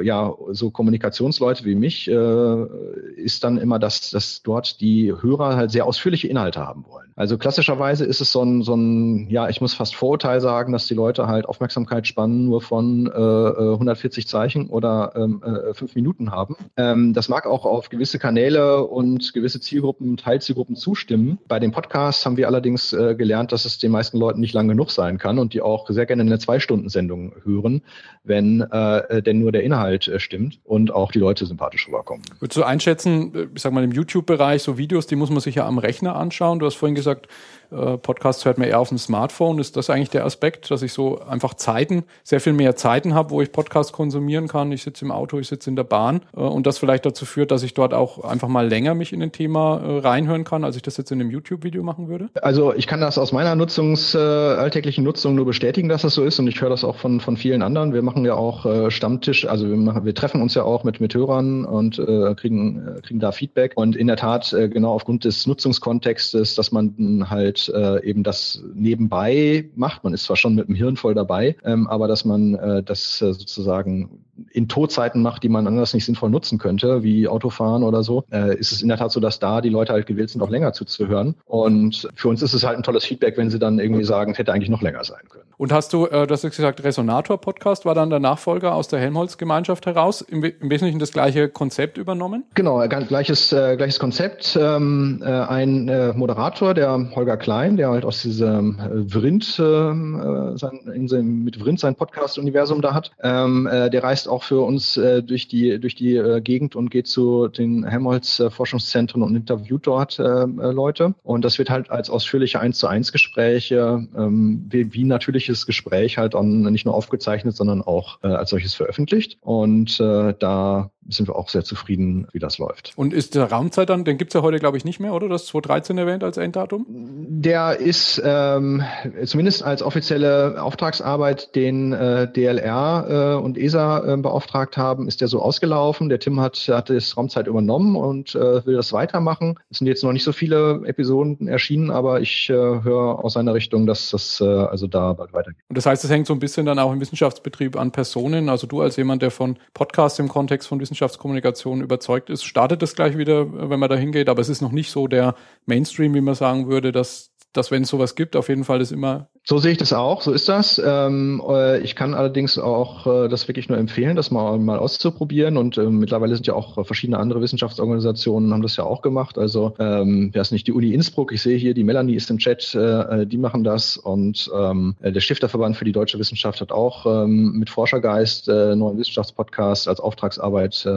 ja so Kommunikationsleute wie mich ist dann immer, dass, dass dort die Hörer halt sehr ausführliche Inhalte haben wollen. Also klassischerweise ist es so ein, so ein ja, ich muss fast Vorurteil sagen, dass die Leute halt Aufmerksamkeitsspannen nur von äh, 140 äh, Zeichen oder ähm, äh, fünf Minuten haben. Ähm, das mag auch auf gewisse Kanäle und gewisse Zielgruppen, Teilzielgruppen zustimmen. Bei den Podcasts haben wir allerdings äh, gelernt, dass es den meisten Leuten nicht lang genug sein kann und die auch sehr gerne eine Zwei-Stunden-Sendung hören, wenn äh, denn nur der Inhalt äh, stimmt und auch die Leute sympathisch rüberkommen. Würdest du einschätzen, äh, ich sag mal im YouTube-Bereich, so Videos, die muss man sich ja am Rechner anschauen. Du hast vorhin gesagt, äh, Podcasts hört man eher auf dem Smartphone ist das eigentlich der Aspekt, dass ich so einfach Zeiten, sehr viel mehr Zeiten habe, wo ich Podcasts konsumieren kann. Ich sitze im Auto, ich sitze in der Bahn äh, und das vielleicht dazu führt, dass ich dort auch einfach mal länger mich in ein Thema äh, reinhören kann, als ich das jetzt in einem YouTube-Video machen würde? Also ich kann das aus meiner Nutzungs, äh, alltäglichen Nutzung nur bestätigen, dass das so ist und ich höre das auch von, von vielen anderen. Wir machen ja auch äh, Stammtisch, also wir, machen, wir treffen uns ja auch mit, mit Hörern und äh, kriegen, äh, kriegen da Feedback und in der Tat äh, genau aufgrund des Nutzungskontextes, dass man halt äh, eben das nebenbei macht. Man ist zwar schon mit dem Hirn voll dabei, ähm, aber dass man äh, das äh, sozusagen in Todzeiten macht, die man anders nicht sinnvoll nutzen könnte, wie Autofahren oder so, äh, ist es in der Tat so, dass da die Leute halt gewillt sind, auch länger zuzuhören. Und für uns ist es halt ein tolles Feedback, wenn sie dann irgendwie sagen, es hätte eigentlich noch länger sein können. Und hast du, äh, das hast gesagt, Resonator-Podcast war dann der Nachfolger aus der Helmholtz-Gemeinschaft heraus, im, im, Wesentlichen das gleiche Konzept übernommen? Genau, äh, gleiches, äh, gleiches Konzept. Ähm, äh, ein äh, Moderator, der Holger Klein, der halt aus diesem äh, Vrind, äh, sein, in seinem, mit Vrind sein Podcast-Universum da hat, ähm, äh, der reist auch für uns äh, durch die, durch die äh, Gegend und geht zu den Helmholtz-Forschungszentren und interviewt dort äh, äh, Leute. Und das wird halt als ausführliche 1 zu 1 Gespräche, ähm, wie, wie natürliches Gespräch halt auch nicht nur aufgezeichnet, sondern auch äh, als solches veröffentlicht. Und äh, da sind wir auch sehr zufrieden, wie das läuft. Und ist der Raumzeit dann, den gibt's ja heute, glaube ich, nicht mehr, oder? Das 2013 erwähnt als Enddatum? Der ist ähm, zumindest als offizielle Auftragsarbeit, den äh, DLR äh, und ESA äh, beauftragt haben, ist der so ausgelaufen. Der Tim hat, hat das Raumzeit übernommen und äh, will das weitermachen. Es sind jetzt noch nicht so viele Episoden erschienen, aber ich äh, höre aus seiner Richtung, dass das äh, also da bald weitergeht. Und das heißt, es hängt so ein bisschen dann auch im Wissenschaftsbetrieb an Personen. Also du als jemand, der von Podcasts im Kontext von Wissenschaftsbetrieb Wissenschaftskommunikation überzeugt ist, startet es gleich wieder, wenn man da hingeht. Aber es ist noch nicht so der Mainstream, wie man sagen würde, dass, dass wenn es sowas gibt, auf jeden Fall das immer so sehe ich das auch, so ist das. Ähm, äh, ich kann allerdings auch äh, das wirklich nur empfehlen, das mal, mal auszuprobieren. Und ähm, mittlerweile sind ja auch verschiedene andere Wissenschaftsorganisationen haben das ja auch gemacht. Also ähm, wer ist nicht die Uni Innsbruck? Ich sehe hier, die Melanie ist im Chat, äh, die machen das. Und der Stifterverband für die deutsche Wissenschaft hat auch mit Forschergeist äh, neuen Wissenschaftspodcast als Auftragsarbeit äh,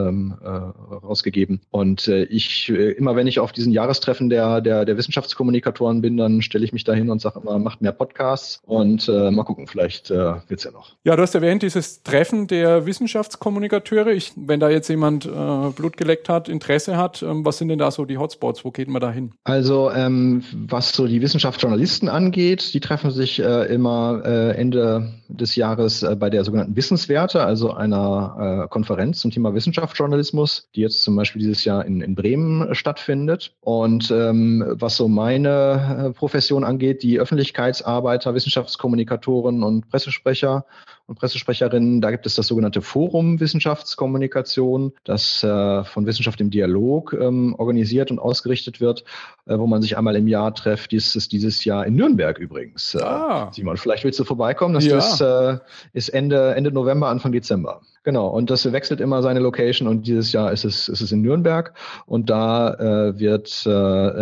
rausgegeben. Und äh, ich, äh, immer wenn ich auf diesen Jahrestreffen der, der, der Wissenschaftskommunikatoren bin, dann stelle ich mich dahin und sage immer, macht mehr Podcasts. Und äh, mal gucken, vielleicht äh, es ja noch. Ja, du hast erwähnt, dieses Treffen der Wissenschaftskommunikateure. Ich, wenn da jetzt jemand äh, Blut geleckt hat, Interesse hat, ähm, was sind denn da so die Hotspots? Wo geht man da hin? Also ähm, was so die Wissenschaftsjournalisten angeht, die treffen sich äh, immer äh, Ende des Jahres äh, bei der sogenannten Wissenswerte, also einer Konferenz zum Thema Wissenschaftsjournalismus, die jetzt zum Beispiel dieses Jahr in, in Bremen stattfindet. Und ähm, was so meine äh, Profession angeht, die Öffentlichkeitsarbeit Mitarbeiter, Wissenschaftskommunikatoren und Pressesprecher und Pressesprecherinnen. Da gibt es das sogenannte Forum Wissenschaftskommunikation, das äh, von Wissenschaft im Dialog ähm, organisiert und ausgerichtet wird, äh, wo man sich einmal im Jahr trifft. Dies ist dieses Jahr in Nürnberg übrigens. Äh, ah. Simon, vielleicht willst du vorbeikommen. Das ja. ist, ist Ende, Ende November, Anfang Dezember. Genau, und das wechselt immer seine Location und dieses Jahr ist es, ist es in Nürnberg und da äh, wird, äh,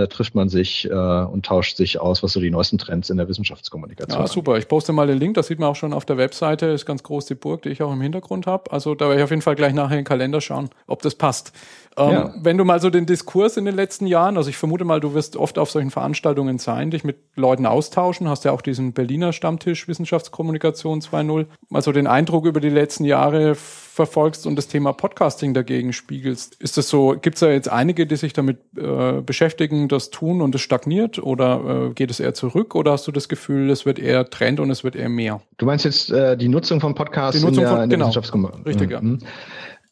äh trifft man sich äh, und tauscht sich aus, was so die neuesten Trends in der Wissenschaftskommunikation Ja, super. Ich poste mal den Link, das sieht man auch schon auf der Webseite, ist ganz groß die Burg, die ich auch im Hintergrund habe. Also da werde ich auf jeden Fall gleich nachher in den Kalender schauen, ob das passt. Ähm, ja. Wenn du mal so den Diskurs in den letzten Jahren, also ich vermute mal, du wirst oft auf solchen Veranstaltungen sein, dich mit Leuten austauschen, hast ja auch diesen Berliner Stammtisch Wissenschaftskommunikation 2.0, also den Eindruck über die letzten Jahre verfolgst und das Thema Podcasting dagegen spiegelst. Ist das so, gibt es da jetzt einige, die sich damit äh, beschäftigen, das tun und es stagniert oder äh, geht es eher zurück oder hast du das Gefühl, es wird eher Trend und es wird eher mehr? Du meinst jetzt äh, die Nutzung von Podcasts die Nutzung in der, von, in der genau, Wissenschaftskommunikation? Richtig, ja.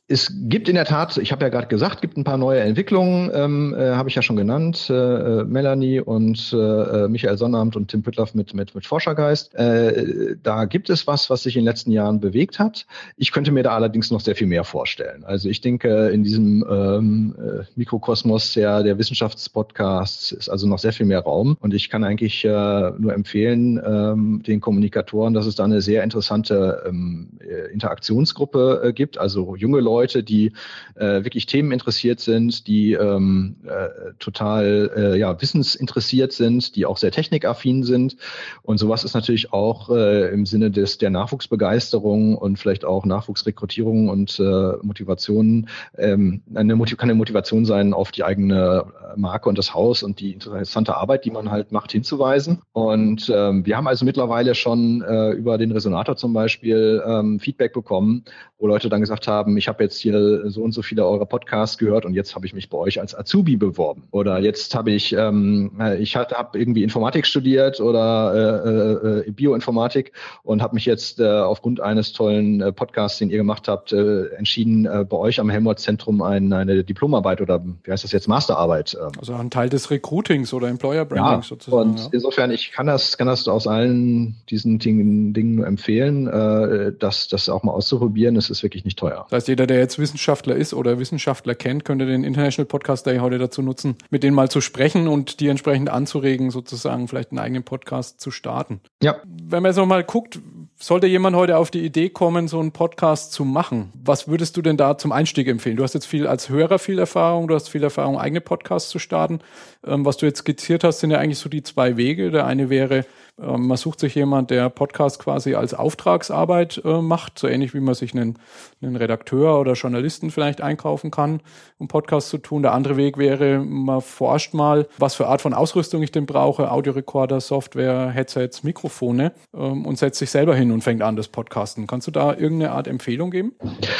Es gibt in der Tat, ich habe ja gerade gesagt, gibt ein paar neue Entwicklungen, ähm, äh, habe ich ja schon genannt. Äh, äh Melanie und äh, äh, Michael Sonnabend und Tim Püttloff mit, mit, mit Forschergeist. Äh, da gibt es was, was sich in den letzten Jahren bewegt hat. Ich könnte mir da allerdings noch sehr viel mehr vorstellen. Also ich denke, in diesem ähm, Mikrokosmos der, der Wissenschaftspodcasts ist also noch sehr viel mehr Raum. Und ich kann eigentlich nur empfehlen, ähm, den Kommunikatoren, dass es da eine sehr interessante ähm, Interaktionsgruppe gibt, also junge Leute, Leute, die äh, wirklich Themen interessiert sind, die ähm, äh, total äh, ja, wissensinteressiert sind, die auch sehr technikaffin sind. Und sowas ist natürlich auch äh, im Sinne des der Nachwuchsbegeisterung und vielleicht auch Nachwuchsrekrutierung und äh, Motivation ähm, eine kann eine Motivation sein, auf die eigene Marke und das Haus und die interessante Arbeit, die man halt macht, hinzuweisen. Und ähm, wir haben also mittlerweile schon äh, über den Resonator zum Beispiel ähm, Feedback bekommen, wo Leute dann gesagt haben, ich habe jetzt hier so und so viele eure Podcasts gehört und jetzt habe ich mich bei euch als Azubi beworben. Oder jetzt habe ich, ähm, ich habe irgendwie Informatik studiert oder äh, äh, Bioinformatik und habe mich jetzt äh, aufgrund eines tollen äh, Podcasts, den ihr gemacht habt, äh, entschieden, äh, bei euch am Helmholtz-Zentrum ein, eine Diplomarbeit oder wie heißt das jetzt, Masterarbeit. Äh, also ein Teil des Recruitings oder Employer Branding ja, sozusagen. Und ja. insofern, ich kann das, kann das aus allen diesen Dingen, Dingen nur empfehlen, äh, das, das auch mal auszuprobieren. Es ist wirklich nicht teuer. Das heißt, jeder, der jetzt Wissenschaftler ist oder Wissenschaftler kennt, könnte den International Podcast Day heute dazu nutzen, mit denen mal zu sprechen und die entsprechend anzuregen, sozusagen vielleicht einen eigenen Podcast zu starten. Ja. Wenn man jetzt nochmal guckt, sollte jemand heute auf die Idee kommen, so einen Podcast zu machen, was würdest du denn da zum Einstieg empfehlen? Du hast jetzt viel als Hörer viel Erfahrung, du hast viel Erfahrung, eigene Podcasts zu starten. Ähm, was du jetzt skizziert hast, sind ja eigentlich so die zwei Wege. Der eine wäre, man sucht sich jemand, der Podcast quasi als Auftragsarbeit äh, macht, so ähnlich wie man sich einen, einen Redakteur oder Journalisten vielleicht einkaufen kann, um Podcast zu tun. Der andere Weg wäre, man forscht mal, was für Art von Ausrüstung ich denn brauche, Audiorekorder, Software, Headsets, Mikrofone ähm, und setzt sich selber hin und fängt an, das Podcasten. Kannst du da irgendeine Art Empfehlung geben?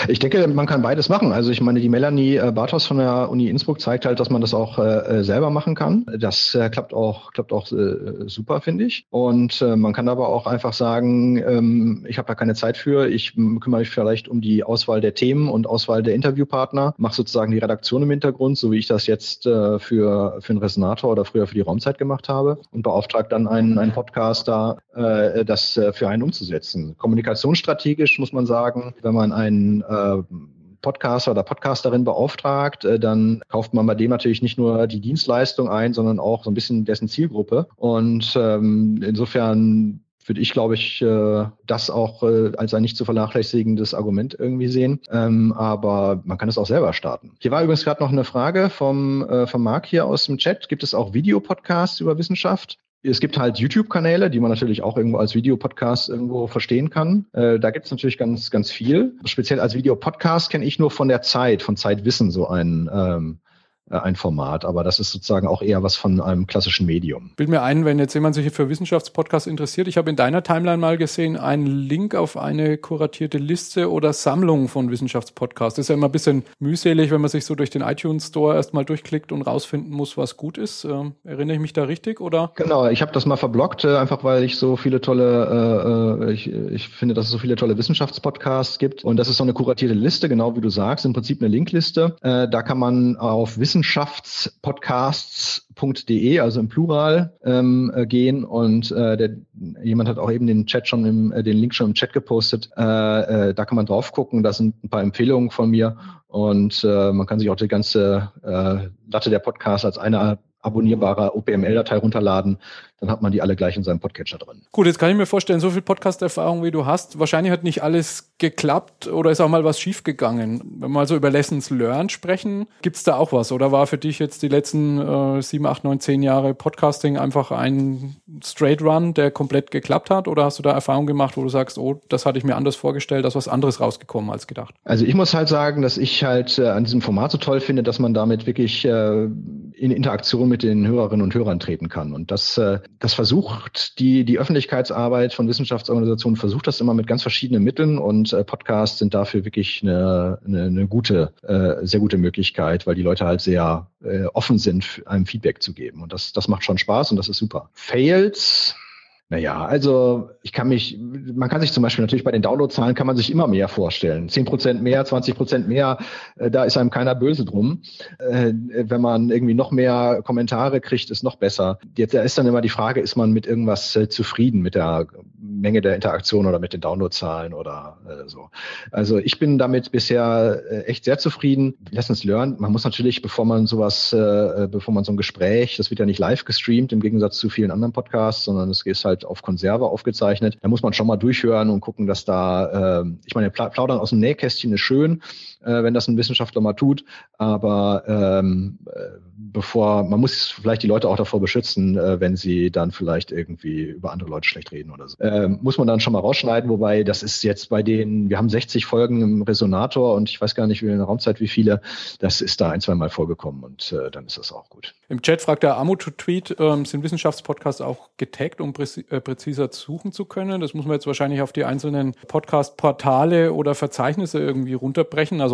Ich denke, man kann beides machen. Also ich meine, die Melanie äh, Bartos von der Uni Innsbruck zeigt halt, dass man das auch äh, äh selber machen kann. Das äh, klappt auch, klappt auch äh, super, finde ich. Und und äh, man kann aber auch einfach sagen, ähm, ich habe da keine Zeit für. Ich kümmere mich vielleicht um die Auswahl der Themen und Auswahl der Interviewpartner, mache sozusagen die Redaktion im Hintergrund, so wie ich das jetzt äh, für, für einen Resonator oder früher für die Raumzeit gemacht habe und beauftragt dann einen, einen Podcaster, äh, das äh, für einen umzusetzen. Kommunikationsstrategisch muss man sagen, wenn man einen äh, Podcaster oder Podcasterin beauftragt, äh, dann kauft man bei dem natürlich nicht nur die Dienstleistung ein, sondern auch so ein bisschen dessen Zielgruppe. Und ähm, insofern würde ich, glaube ich, äh, das auch äh, als ein nicht zu vernachlässigendes Argument irgendwie sehen. Ähm, aber man kann es auch selber starten. Hier war übrigens gerade noch eine Frage vom, vom Marc hier aus dem Chat. Gibt es auch Videopodcasts über Wissenschaft? Es gibt halt YouTube-Kanäle, die man natürlich auch irgendwo als Videopodcast irgendwo verstehen kann. Äh, da gibt es natürlich ganz, ganz viel. Speziell als Videopodcast kenne ich nur von der Zeit, von Zeitwissen so ein, ähm, äh, ein Format, aber das ist sozusagen auch eher was von einem klassischen Medium. Bild mir ein, wenn jetzt jemand sich für Wissenschaftspodcasts interessiert, ich habe in deiner Timeline mal gesehen, einen Link auf eine kuratierte Liste oder Sammlung von Wissenschaftspodcasts. Das ist ja immer ein bisschen mühselig, wenn man sich so durch den iTunes Store erstmal durchklickt und rausfinden muss, was gut ist. Ähm, erinnere ich mich da richtig oder? Genau, ich habe das mal verblockt, äh, einfach weil ich so viele tolle, äh, äh, ich, ich finde, dass es so viele tolle Wissenschaftspodcasts gibt und das ist so eine kuratierte Liste, genau wie du sagst, im Prinzip eine Linkliste. Äh, da kann man auf Wissen wissenschaftspodcasts.de, also im Plural, ähm, äh, gehen und äh, der, jemand hat auch eben den Chat schon im, äh, den Link schon im Chat gepostet. Äh, äh, da kann man drauf gucken. Da sind ein paar Empfehlungen von mir und äh, man kann sich auch die ganze äh, Latte der Podcasts als eine abonnierbare OPML-Datei runterladen dann hat man die alle gleich in seinem Podcatcher drin. Gut, jetzt kann ich mir vorstellen, so viel Podcast-Erfahrung wie du hast, wahrscheinlich hat nicht alles geklappt oder ist auch mal was schiefgegangen. Wenn wir mal so über Lessons Learned sprechen, gibt es da auch was? Oder war für dich jetzt die letzten äh, sieben, acht, neun, zehn Jahre Podcasting einfach ein Straight Run, der komplett geklappt hat? Oder hast du da Erfahrungen gemacht, wo du sagst, oh, das hatte ich mir anders vorgestellt, da ist was anderes rausgekommen als gedacht? Also ich muss halt sagen, dass ich halt äh, an diesem Format so toll finde, dass man damit wirklich äh, in Interaktion mit den Hörerinnen und Hörern treten kann. Und das, äh, das versucht, die, die Öffentlichkeitsarbeit von Wissenschaftsorganisationen versucht das immer mit ganz verschiedenen Mitteln und äh, Podcasts sind dafür wirklich eine, eine, eine gute, äh, sehr gute Möglichkeit, weil die Leute halt sehr offen sind, einem Feedback zu geben. Und das, das macht schon Spaß und das ist super. Fails, naja, also ich kann mich, man kann sich zum Beispiel natürlich bei den Downloadzahlen kann man sich immer mehr vorstellen. Zehn Prozent mehr, 20 Prozent mehr, äh, da ist einem keiner böse drum. Äh, wenn man irgendwie noch mehr Kommentare kriegt, ist noch besser. Jetzt da ist dann immer die Frage, ist man mit irgendwas äh, zufrieden, mit der Menge der Interaktion oder mit den Downloadzahlen oder so. Also ich bin damit bisher echt sehr zufrieden. Lessons learned. Man muss natürlich, bevor man sowas, bevor man so ein Gespräch, das wird ja nicht live gestreamt, im Gegensatz zu vielen anderen Podcasts, sondern es ist halt halt auf Konserve aufgezeichnet. Da muss man schon mal durchhören und gucken, dass da, äh, ich meine, Plaudern aus dem Nähkästchen ist schön, äh, wenn das ein Wissenschaftler mal tut, aber ähm, äh, bevor, man muss vielleicht die Leute auch davor beschützen, äh, wenn sie dann vielleicht irgendwie über andere Leute schlecht reden oder so. Äh, muss man dann schon mal rausschneiden, wobei das ist jetzt bei den, wir haben 60 Folgen im Resonator und ich weiß gar nicht, wie in der Raumzeit wie viele, das ist da ein, zwei Mal vorgekommen und äh, dann ist das auch gut. Im Chat fragt der Amu to Tweet, ähm, sind Wissenschaftspodcasts auch getaggt, um präzi äh, präziser suchen zu können? Das muss man jetzt wahrscheinlich auf die einzelnen Podcast-Portale oder Verzeichnisse irgendwie runterbrechen. Also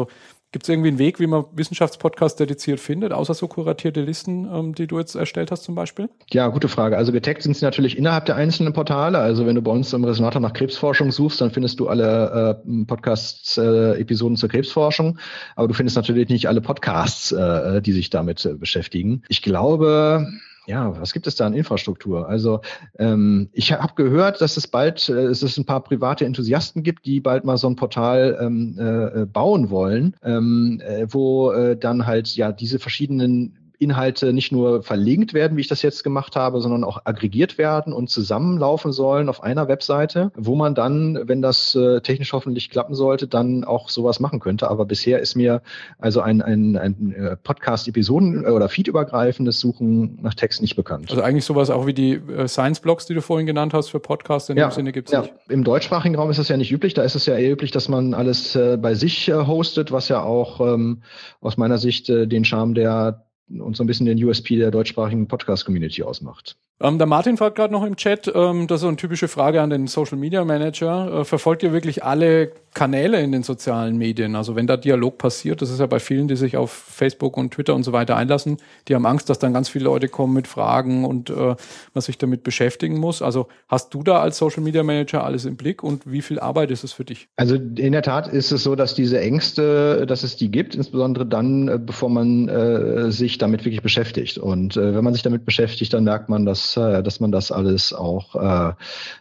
Gibt es irgendwie einen Weg, wie man Wissenschaftspodcasts dediziert findet, außer so kuratierte Listen, ähm, die du jetzt erstellt hast zum Beispiel? Ja, gute Frage. Also getaggt sind sie natürlich innerhalb der einzelnen Portale. Also wenn du bei uns im Resonator nach Krebsforschung suchst, dann findest du alle äh, Podcasts-Episoden äh, zur Krebsforschung. Aber du findest natürlich nicht alle Podcasts, äh, die sich damit äh, beschäftigen. Ich glaube, ja, was gibt es da an Infrastruktur? Also ähm, ich habe gehört, dass es bald, äh, es ist ein paar private Enthusiasten gibt, die bald mal so ein Portal ähm, äh, bauen wollen, ähm, äh, wo äh, dann halt ja diese verschiedenen Inhalte nicht nur verlinkt werden, wie ich das jetzt gemacht habe, sondern auch aggregiert werden und zusammenlaufen sollen auf einer Webseite, wo man dann, wenn das äh, technisch hoffentlich klappen sollte, dann auch sowas machen könnte. Aber bisher ist mir also ein, ein, ein äh, Podcast-Episoden- oder Feed-übergreifendes Suchen nach Text nicht bekannt. Also eigentlich sowas auch wie die äh, Science-Blogs, die du vorhin genannt hast für Podcasts, in ja, dem Sinne gibt es ja. nicht. Im deutschsprachigen Raum ist das ja nicht üblich. Da ist es ja eher üblich, dass man alles äh, bei sich äh, hostet, was ja auch ähm, aus meiner Sicht äh, den Charme der und so ein bisschen den USP der deutschsprachigen Podcast-Community ausmacht. Ähm, der Martin fragt gerade noch im Chat, ähm, das ist so eine typische Frage an den Social Media Manager. Äh, verfolgt ihr wirklich alle Kanäle in den sozialen Medien? Also wenn da Dialog passiert, das ist ja bei vielen, die sich auf Facebook und Twitter und so weiter einlassen, die haben Angst, dass dann ganz viele Leute kommen mit Fragen und äh, man sich damit beschäftigen muss. Also hast du da als Social Media Manager alles im Blick und wie viel Arbeit ist es für dich? Also in der Tat ist es so, dass diese Ängste, dass es die gibt, insbesondere dann, äh, bevor man äh, sich damit wirklich beschäftigt. Und äh, wenn man sich damit beschäftigt, dann merkt man, dass äh, dass man das alles auch, äh,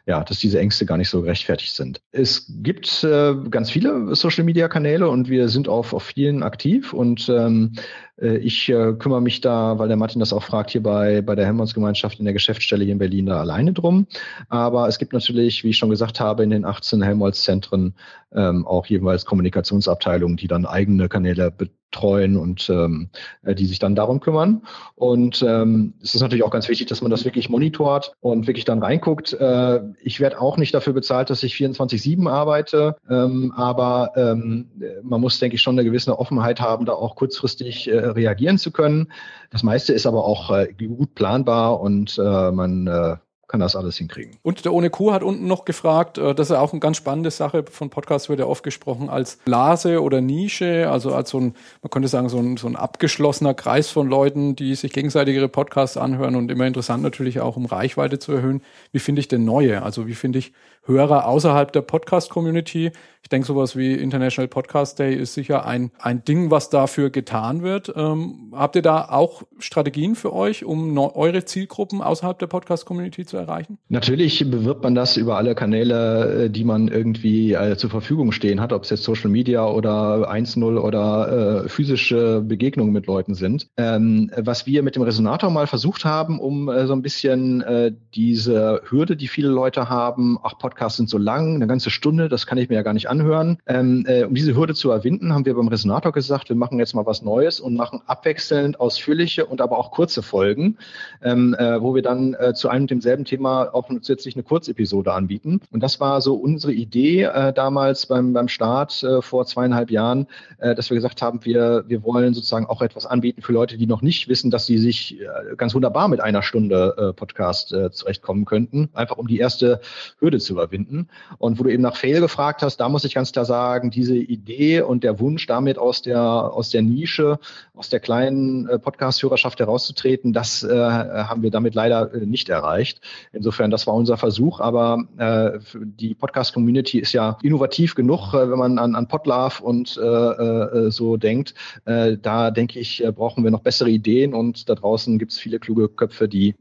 ja, dass diese Ängste gar nicht so gerechtfertigt sind. Es gibt äh, ganz viele Social-Media-Kanäle und wir sind auf, auf vielen aktiv und ähm, äh, ich äh, kümmere mich da, weil der Martin das auch fragt, hier bei, bei der Helmholtz-Gemeinschaft in der Geschäftsstelle hier in Berlin da alleine drum. Aber es gibt natürlich, wie ich schon gesagt habe, in den 18 Helmholtz-Zentren ähm, auch jeweils Kommunikationsabteilungen, die dann eigene Kanäle betreuen und ähm, äh, die sich dann darum kümmern. Und ähm, es ist natürlich auch ganz wichtig, dass man das wirklich monitort und wirklich dann reinguckt. Äh, ich werde auch nicht dafür bezahlt, dass ich 24-7 arbeite, ähm, aber ähm, man muss, denke ich, schon eine gewisse Offenheit haben, da auch kurzfristig äh, reagieren zu können. Das meiste ist aber auch äh, gut planbar und äh, man äh, kann das alles hinkriegen. Und der Ohne Kuh hat unten noch gefragt, das ist auch eine ganz spannende Sache, von Podcasts wird ja oft gesprochen als Blase oder Nische, also als so ein, man könnte sagen, so ein, so ein abgeschlossener Kreis von Leuten, die sich gegenseitig ihre Podcasts anhören und immer interessant natürlich auch, um Reichweite zu erhöhen. Wie finde ich denn neue? Also wie finde ich Hörer außerhalb der Podcast-Community? Ich denke, sowas wie International Podcast Day ist sicher ein, ein Ding, was dafür getan wird. Ähm, habt ihr da auch Strategien für euch, um eure Zielgruppen außerhalb der Podcast-Community zu erreichen? Natürlich bewirbt man das über alle Kanäle, äh, die man irgendwie äh, zur Verfügung stehen hat, ob es jetzt Social Media oder 1.0 oder äh, physische Begegnungen mit Leuten sind. Ähm, was wir mit dem Resonator mal versucht haben, um äh, so ein bisschen äh, diese Hürde, die viele Leute haben, ach, Podcasts sind so lang, eine ganze Stunde, das kann ich mir ja gar nicht anhören. Ähm, äh, um diese Hürde zu erwinden, haben wir beim Resonator gesagt, wir machen jetzt mal was Neues und machen abwechselnd ausführliche und aber auch kurze Folgen, ähm, äh, wo wir dann äh, zu einem und demselben Thema auch zusätzlich eine Kurzepisode anbieten. Und das war so unsere Idee äh, damals beim, beim Start äh, vor zweieinhalb Jahren, äh, dass wir gesagt haben, wir, wir wollen sozusagen auch etwas anbieten für Leute, die noch nicht wissen, dass sie sich äh, ganz wunderbar mit einer Stunde äh, Podcast äh, zurechtkommen könnten, einfach um die erste Hürde zu überwinden. Und wo du eben nach Fail gefragt hast, da muss ich ganz klar sagen, diese Idee und der Wunsch, damit aus der, aus der Nische, aus der kleinen äh, Podcast-Hörerschaft herauszutreten, das äh, haben wir damit leider äh, nicht erreicht. Insofern, das war unser Versuch, aber äh, die Podcast-Community ist ja innovativ genug, äh, wenn man an, an Podlove und äh, so denkt. Da denke ich, brauchen wir noch bessere Ideen und da draußen gibt es viele kluge Köpfe, die,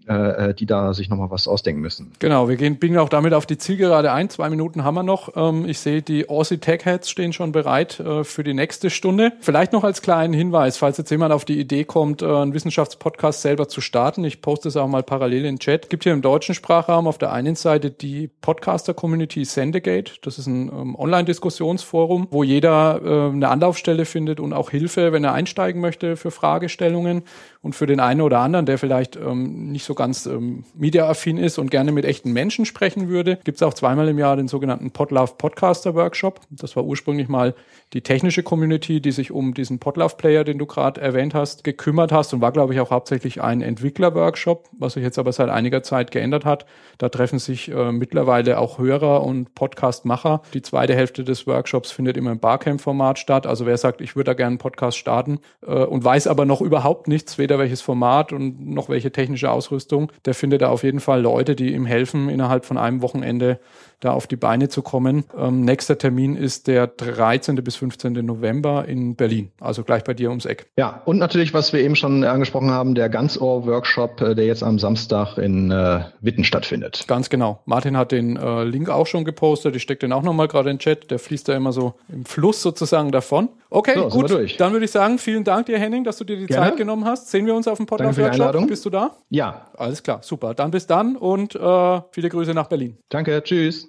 die da sich nochmal was ausdenken müssen. Genau, wir gehen, biegen auch damit auf die Zielgerade ein. Zwei Minuten haben wir noch. Ähm, ich sehe, die Aussie Tech Heads stehen schon bereit äh, für die nächste Stunde. Vielleicht noch als kleinen Hinweis, falls jetzt jemand auf die Idee kommt, äh, einen Wissenschaftspodcast selber zu starten. Ich poste es auch mal parallel in den Chat. Gibt hier im deutschen Sprachraum auf der einen Seite die Podcaster-Community Sendegate. Das ist ein ähm, Online-Diskussionsforum, wo jeder äh, eine Anlaufstelle findet und auch Hilfe, wenn er einsteigen möchte für Fragestellungen. Und für den einen oder anderen, der vielleicht ähm, nicht so ganz ähm, mediaaffin ist und gerne mit echten Menschen sprechen würde, gibt es auch zweimal im Jahr den sogenannten Podlove Podcaster Workshop. Das war ursprünglich mal die technische Community, die sich um diesen Podlove Player, den du gerade erwähnt hast, gekümmert hast und war, glaube ich, auch hauptsächlich ein Entwickler-Workshop, was sich jetzt aber seit einiger Zeit geändert hat. Da treffen sich äh, mittlerweile auch Hörer und Podcast-Macher. Die zweite Hälfte des Workshops findet immer im Barcamp-Format statt. Also wer sagt, ich würde da gerne einen Podcast starten äh, und weiß aber noch überhaupt nichts, weder welches Format und noch welche technische Ausrüstung, der findet da auf jeden Fall Leute, die ihm helfen, innerhalb von einem Wochenende da auf die Beine zu kommen. Ähm, nächster Termin ist der 13. bis 15. November in Berlin, also gleich bei dir ums Eck. Ja, und natürlich, was wir eben schon angesprochen haben, der Ganzohr-Workshop, äh, der jetzt am Samstag in äh, Witten stattfindet. Ganz genau. Martin hat den äh, Link auch schon gepostet. Ich stecke den auch nochmal gerade in den Chat. Der fließt da immer so im Fluss sozusagen davon. Okay, so, gut. Dann würde ich sagen, vielen Dank dir, Henning, dass du dir die Gerne. Zeit genommen hast. Sehen wir uns auf dem Podcast-Workshop. Bist du da? Ja. Alles klar, super. Dann bis dann und äh, viele Grüße nach Berlin. Danke, tschüss.